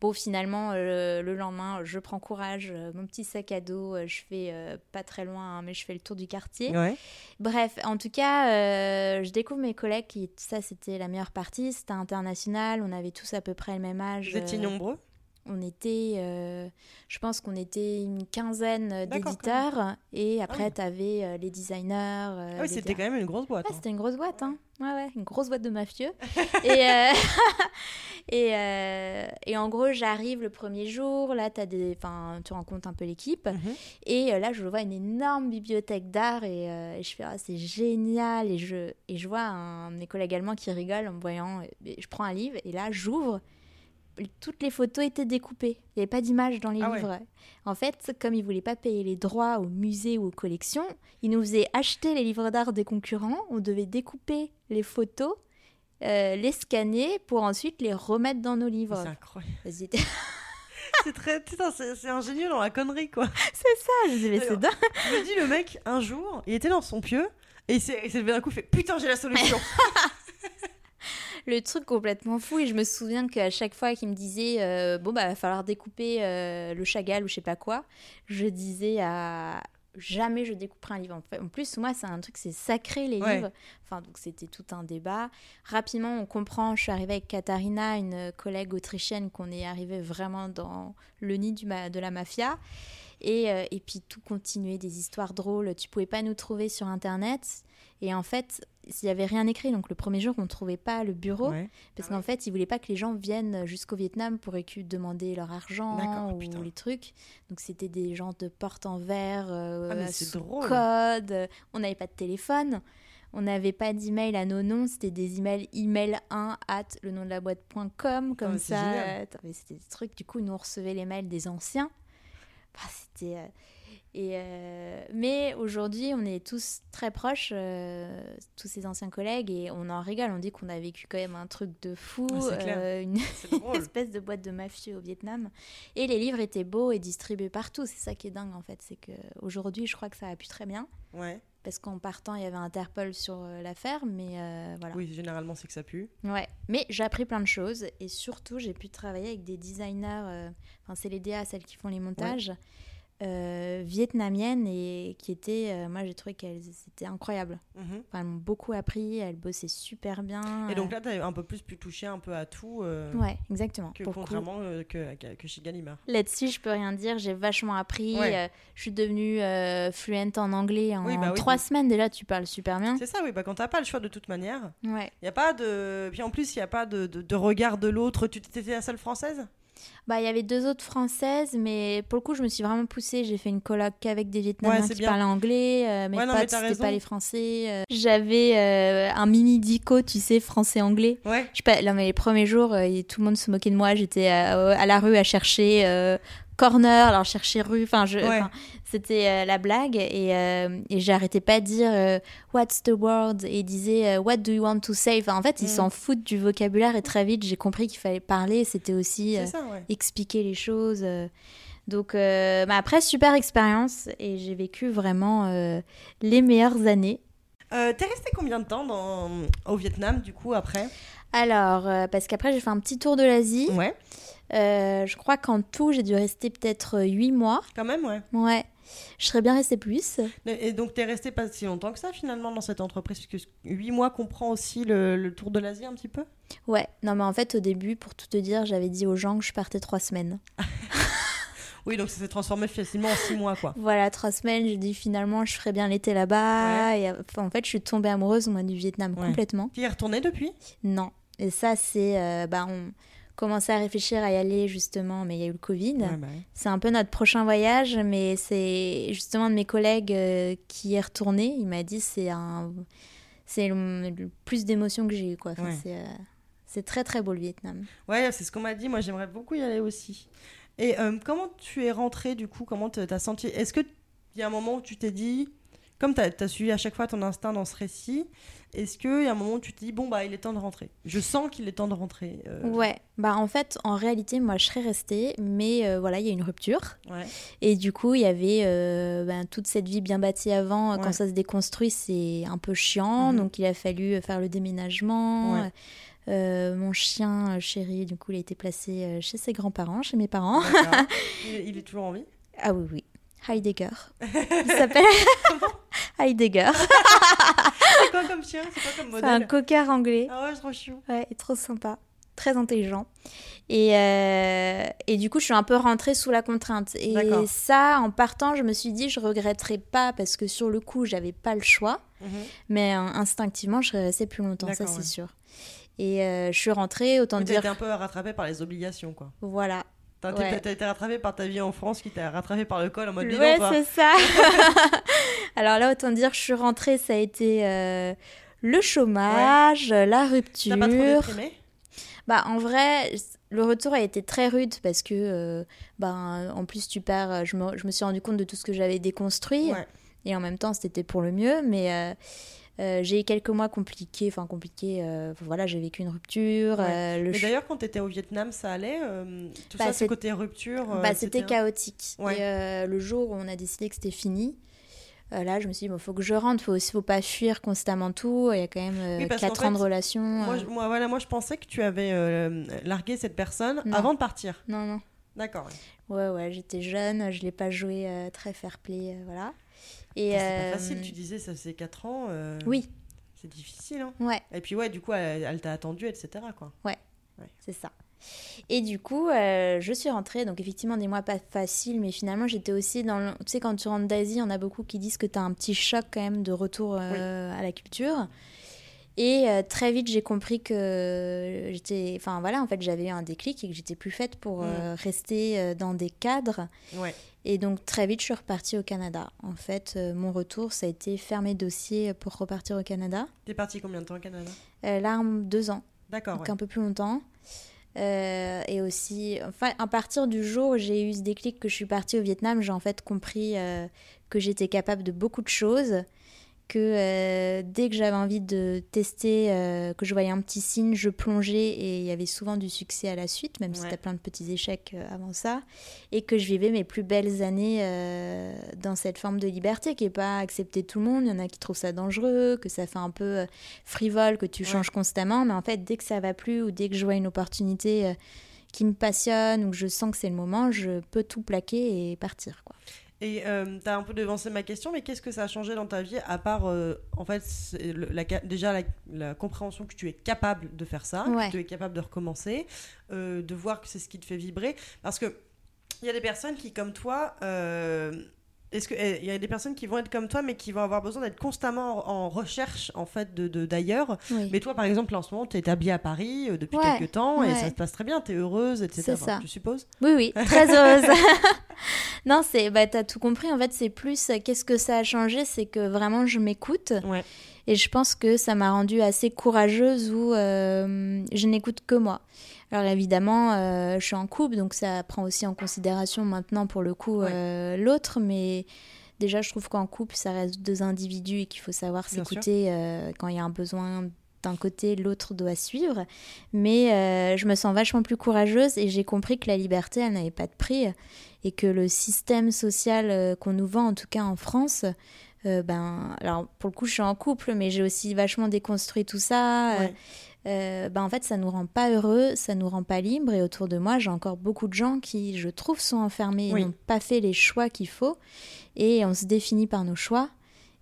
Bon, finalement, euh, le lendemain, je prends courage, euh, mon petit sac à dos, euh, je fais pas très loin, hein, mais je fais le tour du quartier. Ouais. Bref, en tout cas, je découvre mes collègues qui, ça c'était la meilleure partie, c'était international, on avait tous à peu près le même âge. Vous étiez nombreux? On était, euh, je pense qu'on était une quinzaine euh, d'éditeurs et après oui. tu avais les designers. euh, Ah oui, c'était quand même une grosse boîte. Ouais, hein. c'était une grosse boîte, hein. Ouais, ouais, une grosse boîte de mafieux. (laughs) et, euh, (laughs) et, euh, et en gros, j'arrive le premier jour, là, as des, tu rencontres un peu l'équipe. Mhm. Et euh, là, je vois une énorme bibliothèque d'art et, euh, et je fais, ah, c'est génial. Et je, et je vois un de mes collègues allemands qui rigole en me voyant. Et je prends un livre et là, j'ouvre. Toutes les photos étaient découpées. Il n'y avait pas d'image dans les Ah ouais. livres. En fait, comme ils ne voulaient pas payer les droits aux musées ou aux collections, ils nous faisaient acheter les livres d'art des concurrents. On devait découper les photos, euh, les scanner pour ensuite les remettre dans nos livres. C'est incroyable. (laughs) C'est très, putain, c'est c'est ingénieux dans la connerie quoi. c'est ça, je disais, mais c'est dingue. Je me dis le mec un jour, il était dans son pieu et il s'est il s'est levé d'un coup, il fait putain j'ai la solution. (laughs) le truc complètement fou. Et je me souviens qu'à chaque fois qu'il me disait euh, bon bah va falloir découper euh, le Chagall ou je sais pas quoi je disais à jamais je découperai un livre. En plus moi c'est un truc c'est sacré les Ouais. livres. Enfin donc c'était tout un débat. Rapidement on comprend je suis arrivée avec Katharina une collègue autrichienne qu'on est arrivé vraiment dans le nid du ma- de la mafia. Et, euh, et puis tout continuait des histoires drôles. Tu pouvais pas nous trouver sur internet et en fait s'il y avait rien écrit donc le premier jour on ne trouvait pas le bureau Ouais. parce qu'en fait, ils voulaient pas que les gens viennent jusqu'au Vietnam pour demander leur argent D'accord, ou putain. les trucs. Donc c'était des gens de porte en verre, euh, Ah, sous drôle. code. euh, On n'avait pas de téléphone. On n'avait pas d'email à nos noms, c'était des emails email 1 at le nom de la boîte.com comme Ah, c'est ça. euh, c'était des trucs. Du coup, nous on recevait les mails des anciens. Enfin, c'était euh, et euh, mais aujourd'hui, on est tous très proches, euh, tous ces anciens collègues, et on en rigole. On dit qu'on a vécu quand même un truc de fou, clair. euh, (laughs) une espèce de boîte de mafieux au Vietnam. Et les livres étaient beaux et distribués partout. C'est ça qui est dingue en fait, c'est que aujourd'hui, je crois que ça a pu très bien, Ouais. parce qu'en partant, il y avait Interpol sur euh, l'affaire, mais voilà. Oui, généralement c'est que ça pue. Ouais, mais j'ai appris plein de choses et surtout j'ai pu travailler avec des designers, enfin c'est les DA, celles qui font les montages, euh, vietnamiennes et qui étaient, euh, moi j'ai trouvé qu'elles étaient incroyables. Mhm. Enfin, elles m'ont beaucoup appris, elles bossaient super bien. Et donc euh, là, t'as un peu plus pu toucher un peu à tout. euh, ouais, exactement. Que Pour le coup. contrairement euh, que, que, chez Gallimard. Là-dessus, je peux rien dire. J'ai vachement appris. Ouais. je suis devenue fluente en anglais en Oui, bah oui. trois semaines déjà. Tu parles super bien. C'est ça, oui. Bah, quand t'as pas le choix de toute manière, Ouais. il y a pas de. Puis en plus, il y a pas de, de, de regard de l'autre. Tu étais la seule française? Bah, il y avait deux autres françaises, mais pour le coup, je me suis vraiment poussée. J'ai fait une coloc qu'avec des Vietnamiens Ouais, qui bien. parlaient anglais. euh, mes Ouais, potes, c'était pas les Français. euh. J'avais euh, un mini dico, tu sais, français-anglais. Ouais. Je sais pas, non, mais les premiers jours, euh, tout le monde se moquait de moi. J'étais à, à la rue à chercher corner, alors chercher rue. Enfin, je, Ouais. c'était euh, la blague. Et, euh, et j'arrêtais pas de dire euh, What's the word Et ils disaient euh, What do you want to say? Enfin, En fait, ils Mm. s'en foutent du vocabulaire. Et très vite, j'ai compris qu'il fallait parler. C'était aussi C'est ça, ouais. expliquer les choses. Donc, euh, bah, après, super expérience. Et j'ai vécu vraiment euh, les meilleures années. Euh, T'es resté combien de temps dans... au Vietnam, du coup, après? Alors, parce qu'après, j'ai fait un petit tour de l'Asie. Ouais, Euh, je crois qu'en tout, j'ai dû rester peut-être 8 mois. quand même, ouais. Ouais. Je serais bien restée plus. Et donc, t'es resté pas si longtemps que ça, finalement, dans cette entreprise, puisque 8 mois comprend aussi le, le tour de l'Asie, un petit peu? Ouais. Non, mais en fait, au début, pour tout te dire, j'avais dit aux gens que je partais trois semaines. (laughs) Oui, donc ça s'est transformé facilement en six mois, quoi. Voilà, trois semaines, j'ai dit finalement, je ferais bien l'été là-bas. Et en fait, je suis tombée amoureuse, moi, du Vietnam complètement. Tu y es retournée depuis? Non. Et ça, c'est. Euh, bah, on commençait à réfléchir à y aller justement, mais il y a eu le Covid. Bah c'est un peu notre prochain voyage, mais c'est justement un de mes collègues euh, qui y est retourné. Il m'a dit c'est un, c'est le, plus d'émotions que j'ai eu quoi. c'est, euh, c'est très très beau le Vietnam. Ouais, c'est ce qu'on m'a dit. Moi, j'aimerais beaucoup y aller aussi. Et euh, comment tu es rentrée du coup? Comment tu as senti? Est-ce qu'il y a un moment où tu t'es dit, comme tu as, suivi à chaque fois ton instinct dans ce récit, est-ce qu'il y a un moment où tu te dis, bon, bah, il est temps de rentrer? Je sens qu'il est temps de rentrer. Euh. Ouais, bah, en fait, en réalité, moi, je serais restée, mais euh, voilà, il y a une rupture. Ouais. Et du coup, il y avait ben, toute cette vie bien bâtie avant. Quand ça se déconstruit, c'est un peu chiant. Mhm. Donc, il a fallu faire le déménagement. Euh, mon chien euh, chéri, du coup, il a été placé euh, chez ses grands-parents, chez mes parents. (laughs) il, est toujours en vie? Ah oui, oui. Heidegger. (laughs) Il s'appelle Heidegger. c'est quoi comme chien C'est quoi comme modèle C'est un cocker anglais. Ah ouais, trop chou. Ouais, trop sympa. Très intelligent. Et, et du coup, je suis un peu rentrée sous la contrainte. Et ça, en partant, je me suis dit, je regretterai pas parce que sur le coup, j'avais pas le choix. Mhm. Mais instinctivement, je serais restée plus longtemps, ça c'est sûr. Et euh, je suis rentrée, autant dire. Tu été un peu rattrapée par les obligations, quoi. Voilà. T'as ouais. été rattrapée par ta vie en France qui t'a rattrapée par le col en mode bidon, Ouais, c'est ça. (laughs) (laughs) Alors là, autant dire, je suis rentrée, ça a été euh, le chômage, la rupture. T'as pas trop déprimé? Bah, en vrai, le retour a été très rude parce que, euh, bah, en plus, tu perds. Je me, je me, suis rendu compte de tout ce que j'avais déconstruit. Et en même temps, c'était pour le mieux. Mais euh, j'ai eu quelques mois compliqués, enfin compliqués, euh, voilà, j'ai vécu une rupture. Euh, Mais d'ailleurs, quand tu étais au Vietnam, ça allait Tout bah, ça, ce côté rupture bah, C'était chaotique. Et le jour où on a décidé que c'était fini, là, je me suis dit, il faut que je rentre, il faut, faut pas fuir constamment tout. Il y a quand même 4 ans de relation. Moi, moi, voilà, moi, je pensais que tu avais largué cette personne avant de partir. Non, non. D'accord. Ouais, ouais, j'étais jeune, je l'ai pas joué très fair play, voilà. Et c'est pas facile, euh, tu disais, ça fait 4 ans. Euh, oui. C'est difficile. Hein. Ouais. Et puis, ouais, du coup, elle, t'a attendu, etc. Quoi. Ouais. C'est ça. Et du coup, euh, je suis rentrée, donc effectivement des mois pas faciles, mais finalement j'étais aussi dans le... Tu sais, quand tu rentres d'Asie, on a beaucoup qui disent que tu as un petit choc quand même de retour à la culture. Et très vite, j'ai compris que j'étais... Enfin voilà, en fait, j'avais eu un déclic et que j'étais plus faite pour mm. rester dans des cadres. Ouais. Et donc très vite, je suis repartie au Canada. En fait, euh, mon retour, ça a été fermer dossier pour repartir au Canada. T'es partie combien de temps au Canada? Euh, Là, deux ans. D'accord. Donc un peu plus longtemps. Euh, et aussi, enfin, à partir du jour où j'ai eu ce déclic que je suis partie au Vietnam, j'ai en fait compris que j'étais capable de beaucoup de choses que euh, dès que j'avais envie de tester, euh, que je voyais un petit signe, je plongeais et il y avait souvent du succès à la suite, même si c'était plein de petits échecs euh, avant ça, et que je vivais mes plus belles années dans cette forme de liberté qui n'est pas acceptée de tout le monde. Il y en a qui trouvent ça dangereux, que ça fait un peu frivole, que tu changes constamment, mais en fait, dès que ça va plus ou dès que je vois une opportunité qui me passionne ou que je sens que c'est le moment, je peux tout plaquer et partir. Quoi. Et euh, tu as un peu devancé ma question, mais qu'est-ce que ça a changé dans ta vie à part, euh, en fait, la, déjà la, compréhension que tu es capable de faire ça, que tu es capable de recommencer, euh, de voir que c'est ce qui te fait vibrer? Parce que il y a des personnes qui, comme toi, est-ce qu'il eh, y a des personnes qui vont être comme toi, mais qui vont avoir besoin d'être constamment en, recherche en fait de d'ailleurs Mais toi, par exemple, en ce moment, tu es établie à Paris euh, depuis quelques temps et ça se passe très bien. Tu es heureuse, etc. ça. Tu supposes Oui, oui, (laughs) très heureuse. (laughs) non, c'est bah, tu as tout compris. En fait, c'est plus euh, qu'est-ce que ça a changé C'est que vraiment, je m'écoute. Et je pense que ça m'a rendue assez courageuse où euh, je n'écoute que moi. Alors évidemment, euh, je suis en couple, donc ça prend aussi en considération maintenant pour le coup euh, l'autre, mais déjà je trouve qu'en couple, ça reste deux individus et qu'il faut savoir s'écouter euh, quand il y a un besoin d'un côté, l'autre doit suivre. Mais je me sens vachement plus courageuse et j'ai compris que la liberté, elle n'avait pas de prix et que le système social qu'on nous vend, en tout cas en France, ben, alors pour le coup, je suis en couple, mais j'ai aussi vachement déconstruit tout ça. Euh, bah, en fait, ça nous rend pas heureux, ça nous rend pas libres. Et autour de moi, j'ai encore beaucoup de gens qui, je trouve, sont enfermés et n'ont pas fait les choix qu'il faut. Et on se définit par nos choix.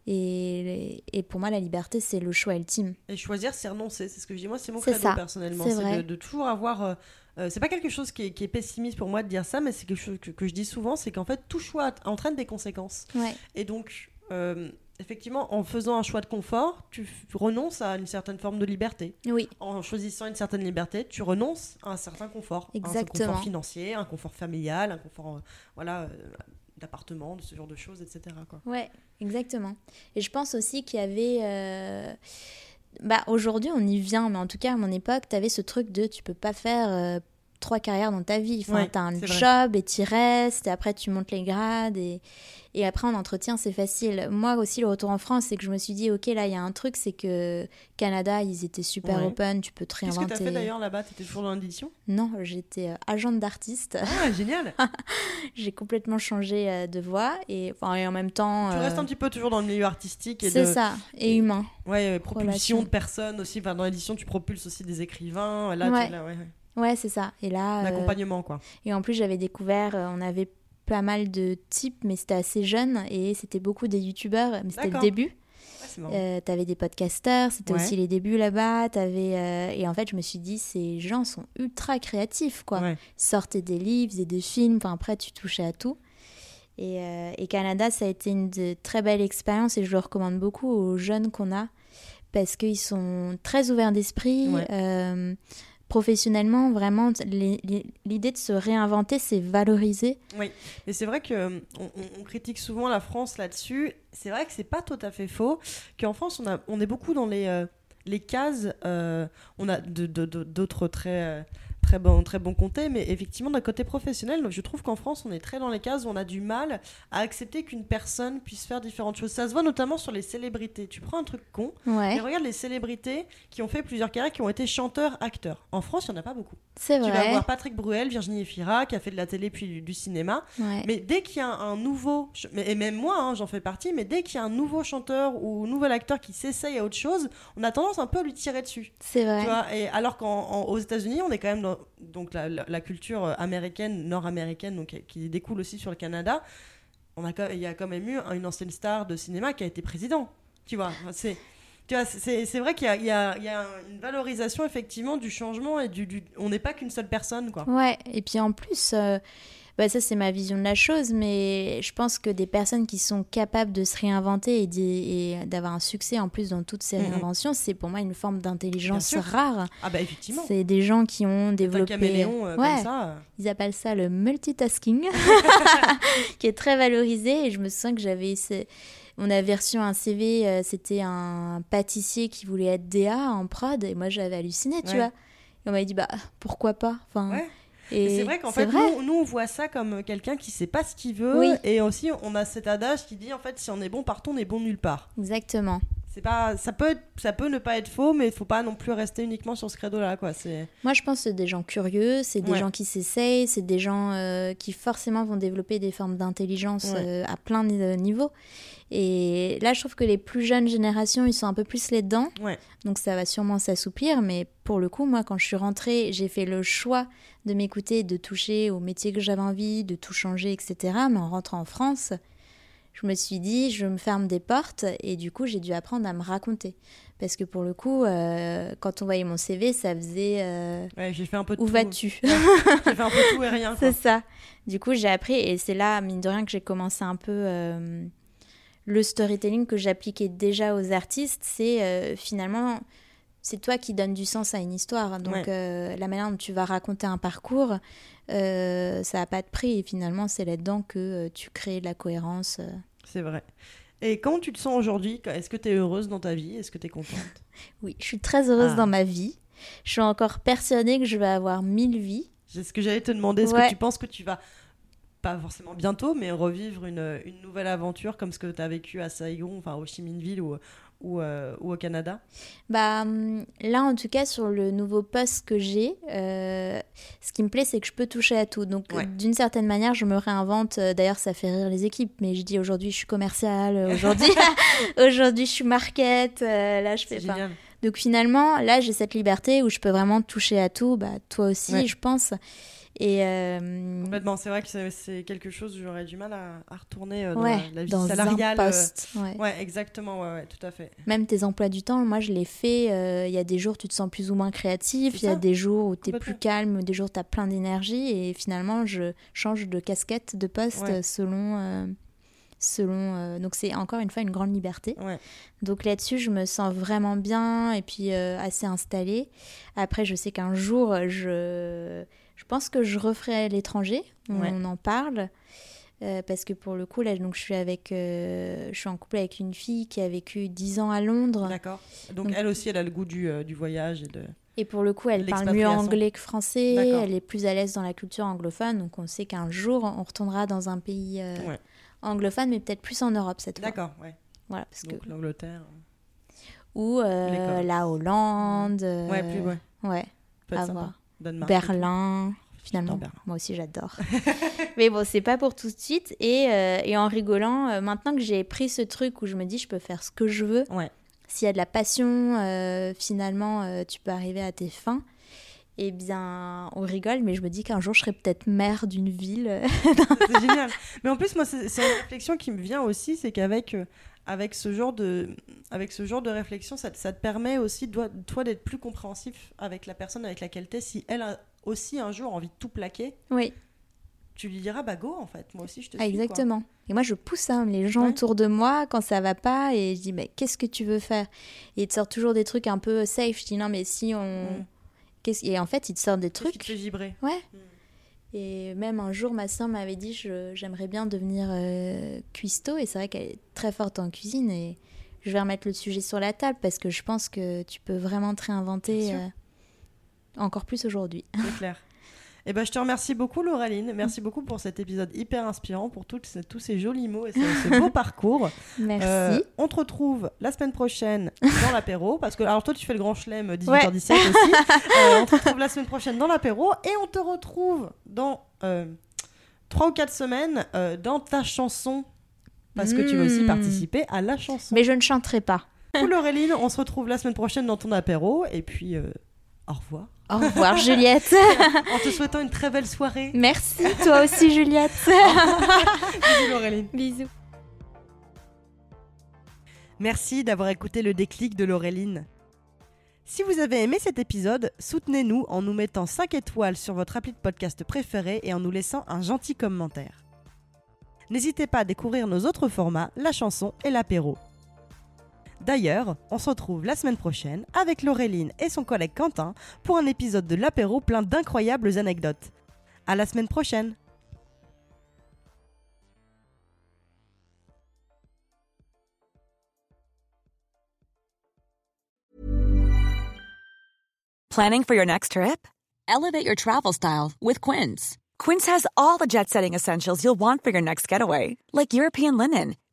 Et, et pour moi, la liberté, c'est le choix ultime. Et choisir, c'est renoncer. C'est ce que je dis. Moi, c'est mon credo ça. personnellement. C'est de, de toujours avoir. euh, euh, c'est pas quelque chose qui est, qui est pessimiste pour moi de dire ça, mais c'est quelque chose que, que je dis souvent c'est qu'en fait, tout choix entraîne des conséquences. Ouais, Et donc, euh, effectivement, en faisant un choix de confort, tu renonces à une certaine forme de liberté. oui, En choisissant une certaine liberté, tu renonces à un certain confort. Un Exactement. confort financier, un confort familial, un confort euh, voilà, euh, d'appartement, de ce genre de choses, etc. Quoi. ouais, exactement. Et je pense aussi qu'il y avait. euh, Bah, aujourd'hui, on y vient, mais en tout cas, à mon époque, tu avais ce truc de tu peux pas faire trois carrières dans ta vie. Enfin, Ouais, tu as un c'est vrai. job et tu restes, et après, tu montes les grades, et, et après, en entretien, c'est facile. Moi aussi, le retour en France, c'est que je me suis dit, ok, là, il y a un truc, c'est que Canada, ils étaient super Ouais. open, tu peux te Qu'est-ce que tu as réinventer. fait d'ailleurs là-bas? Tu étais toujours dans l'édition? Non, j'étais euh, agente d'artiste. Ah, génial (laughs) J'ai complètement changé euh, de voie et, enfin, et en même temps. Tu euh, restes un petit peu toujours dans le milieu artistique et C'est de ça, et humain. ouais, propulsion Relation. de personnes aussi. Enfin, dans l'édition, tu propulses aussi des écrivains. Là, Ouais. tu, là ouais, ouais. C'est ça. Et là. euh, l'accompagnement quoi. et en plus, j'avais découvert, euh, on avait pas mal de types, mais c'était assez jeune et c'était beaucoup des youtubeurs, mais c'était le début. Ouais. Euh, t'avais des podcasters, c'était Ouais. aussi les débuts là-bas. T'avais, euh, Et en fait, je me suis dit, ces gens sont ultra créatifs, quoi. Ouais. Sortaient des livres, faisaient des films, enfin après, tu touchais à tout. Et, euh, et Canada, ça a été une de très belle expérience et je le recommande beaucoup aux jeunes qu'on a parce qu'ils sont très ouverts d'esprit. Professionnellement, vraiment, l'idée de se réinventer, c'est valoriser. Et c'est vrai que euh, on, critique souvent la France là-dessus. C'est vrai que c'est pas tout à fait faux. Qu'en France, on, a, on est beaucoup dans les, euh, les cases. euh, on a d'autres euh, très bons très bons comtés, mais effectivement, d'un côté professionnel, je trouve qu'en France, on est très dans les cases où on a du mal à accepter qu'une personne puisse faire différentes choses. Ça se voit notamment sur les célébrités. Tu prends un truc con, Ouais, et regarde les célébrités qui ont fait plusieurs carrières, qui ont été chanteurs, acteurs. En France, il n'y en a pas beaucoup. c'est Tu vas vrai. avoir Patrick Bruel, Virginie Efira, qui a fait de la télé puis du- du cinéma. Ouais. Mais dès qu'il y a un nouveau, et même moi, hein, j'en fais partie, mais dès qu'il y a un nouveau chanteur ou nouvel acteur qui s'essaye à autre chose, on a tendance un peu à lui tirer dessus. C'est vrai. Tu vois et alors qu'aux États-Unis, on est quand même dans donc la, culture américaine, nord-américaine, donc qui découle aussi sur le Canada. On a, il y a quand même eu une ancienne star de cinéma qui a été président. Tu vois, c'est. C'est vrai qu'il y y y a une valorisation effectivement du changement et du- on n'est pas qu'une seule personne quoi. Ouais, et puis en plus, euh, bah ça c'est ma vision de la chose, mais je pense que des personnes qui sont capables de se réinventer et d'avoir un succès en plus dans toutes ces réinventions, c'est pour moi une forme d'intelligence rare. Ah bah effectivement. C'est des gens qui ont Un développé... caméléon euh, Ouais. comme ça. Ils appellent ça le multitasking, (laughs) (laughs) qui est très valorisé. Et je me souviens que j'avais. ce- On avait reçu un CV, euh, c'était un pâtissier qui voulait être DA en prod, et moi j'avais halluciné, tu Ouais. vois. Et on m'avait dit, bah pourquoi pas? Enfin, Ouais. C'est vrai qu'en fait, vrai. nous, nous, on voit ça comme quelqu'un qui sait pas ce qu'il veut. Oui. Et aussi, on a cet adage qui dit en fait, si on est bon partout, on est bon nulle part. Exactement. C'est pas, ça peut, être- ça peut ne pas être faux, mais il faut pas non plus rester uniquement sur ce credo-là, quoi. C'est, Moi, je pense que c'est des gens curieux, c'est des Ouais. gens qui s'essayent, c'est des gens euh, qui forcément vont développer des formes d'intelligence Ouais. euh, à plein de niveaux. Et là, je trouve que les plus jeunes générations, ils sont un peu plus là-dedans. Ouais. Donc ça va sûrement s'assouplir. Mais pour le coup, moi, quand je suis rentrée, j'ai fait le choix de m'écouter, de toucher au métier que j'avais envie, de tout changer, etc. Mais en rentrant en France, je me suis dit, je me ferme des portes. Et du coup, j'ai dû apprendre à me raconter. Parce que pour le coup, euh, quand on voyait mon CV, ça faisait... euh, ouais, j'ai fait un peu de où vas-tu J'ai fait un peu tout et rien. (laughs) C'est ça. Du coup, j'ai appris, et c'est là, mine de rien, que j'ai commencé un peu euh, le storytelling que j'appliquais déjà aux artistes. C'est finalement, c'est toi qui donnes du sens à une histoire. Donc, Ouais. la manière dont tu vas raconter un parcours, euh, ça n'a pas de prix. Et finalement, c'est là-dedans que euh, tu crées de la cohérence. euh. C'est vrai. Et comment tu te sens aujourd'hui? Est-ce que tu es heureuse dans ta vie? Est-ce que tu es contente? (laughs) Oui, je suis très heureuse Ah. dans ma vie. Je suis encore persuadée que je vais avoir mille vies. C'est ce que j'allais te demander. Est-ce Ouais. que tu penses que tu vas, pas forcément bientôt, mais revivre une, une nouvelle aventure comme ce que tu as vécu à Saigon, enfin au Chi Minh Ville ou, ou, euh, ou au Canada Bah hum, là en tout cas sur le nouveau poste que j'ai, euh, ce qui me plaît c'est que je peux toucher à tout. Donc Ouais. d'une certaine manière je me réinvente. Euh, D'ailleurs ça fait rire les équipes, mais je dis aujourd'hui je suis commerciale, euh, aujourd'hui (laughs) (laughs) aujourd'hui je suis market. euh, là je fais. Génial. donc finalement là j'ai cette liberté où je peux vraiment toucher à tout. Bah toi aussi Ouais. je pense. Et euh, Complètement, c'est vrai que c'est- quelque chose où j'aurais du mal à, à retourner euh, dans ouais, la, la vie dans salariale. un euh, poste. ouais. Ouais, exactement, ouais, tout à fait. Même tes emplois du temps, moi je l'ai fait. euh, Il y a des jours où tu te sens plus ou moins créatif, il y a des jours où tu es plus calme, des jours où tu as plein d'énergie. Et finalement, je change de casquette, de poste selon. selon donc c'est encore une fois une grande liberté. Donc là-dessus, je me sens vraiment bien et puis assez installée. Après, je sais qu'un jour, je, je pense que je referai l'étranger. On Ouais. en parle. Euh, parce que pour le coup, là, donc, je, suis avec, euh, je suis en couple avec une fille qui a vécu 10 ans à Londres. D'accord. Donc, Donc- elle aussi, elle a le goût du, euh, du voyage et de. Et pour le coup, elle parle mieux anglais que français. Elle est plus à l'aise dans la culture anglophone. Donc on sait qu'un jour, on retournera dans un pays Ouais. anglophone, mais peut-être plus en Europe cette fois. D'accord, ouais. Voilà, parce que... Donc l'Angleterre. Ou la Hollande. Ouais, plus, ouais. Ouais, Peut être à sympa. voir. Danemark. Berlin, finalement. Berlin. Moi aussi, j'adore. (laughs) Mais bon, c'est pas pour tout de suite. Et, euh, et en rigolant, euh, maintenant que j'ai pris ce truc où je me dis, je peux faire ce que je veux, Ouais. s'il y a de la passion, euh, finalement, tu peux arriver à tes fins. Eh bien, on rigole, mais je me dis qu'un jour, je serai peut-être maire d'une ville. (laughs) c'est génial. Mais en plus, moi, c'est une réflexion qui me vient aussi, c'est qu'avec euh, avec ce genre de avec ce genre de réflexion, ça, te- ça te permet aussi toi, toi d'être plus compréhensif avec la personne avec laquelle t'es. Si elle a aussi un jour envie de tout plaquer, oui, tu lui diras bah go en fait. Moi aussi, je te ah, suis. quoi. exactement. Et moi, je pousse hein, les gens Ouais. autour de moi quand ça va pas et je dis, mais qu'est-ce que tu veux faire? Et ils te sortent toujours des trucs un peu safe. Je dis, non, mais si on. Mm. Et en fait, ils te sortent des Qu'est-ce qui trucs. te fait vibrer Ouais. Mm. Et même un jour, ma soeur m'avait dit j'aimerais bien devenir euh, cuistot. Et c'est vrai qu'elle est très forte en cuisine. Et je vais remettre le sujet sur la table parce que je pense que tu peux vraiment te réinventer euh, encore plus aujourd'hui. C'est clair. (laughs) Eh ben, je te remercie beaucoup, Laureline. Merci (laughs) beaucoup pour cet épisode hyper inspirant, pour toutes ces- tous ces jolis mots et ce, ce beau (laughs) parcours. Merci. Euh, on te retrouve la semaine prochaine dans l'apéro, parce que alors toi tu fais le grand chelem 18h17 aussi. (laughs) Euh, on te retrouve la semaine prochaine dans l'apéro et on te retrouve dans euh, trois ou quatre semaines euh, dans ta chanson, parce que tu vas aussi Mm. participer à la chanson. Mais je ne chanterai pas. Pour Laureline, on se retrouve la semaine prochaine dans ton apéro et puis euh, au revoir. Au revoir, Juliette. En te souhaitant une très belle soirée. Merci, toi aussi, Juliette. (laughs) Bisous Laureline. Bisous. Merci d'avoir écouté le déclic de Laureline. Si vous avez aimé cet épisode, soutenez-nous en nous mettant 5 étoiles sur votre appli de podcast préféré et en nous laissant un gentil commentaire. N'hésitez pas à découvrir nos autres formats, la chanson et l'apéro. D'ailleurs, on se retrouve la semaine prochaine avec Laureline et son collègue Quentin pour un épisode de l'apéro plein d'incroyables anecdotes. À la semaine prochaine! Planning for your next trip? Elevate your travel style with Quince. Quince has all the jet setting essentials you'll want for your next getaway, like European linen,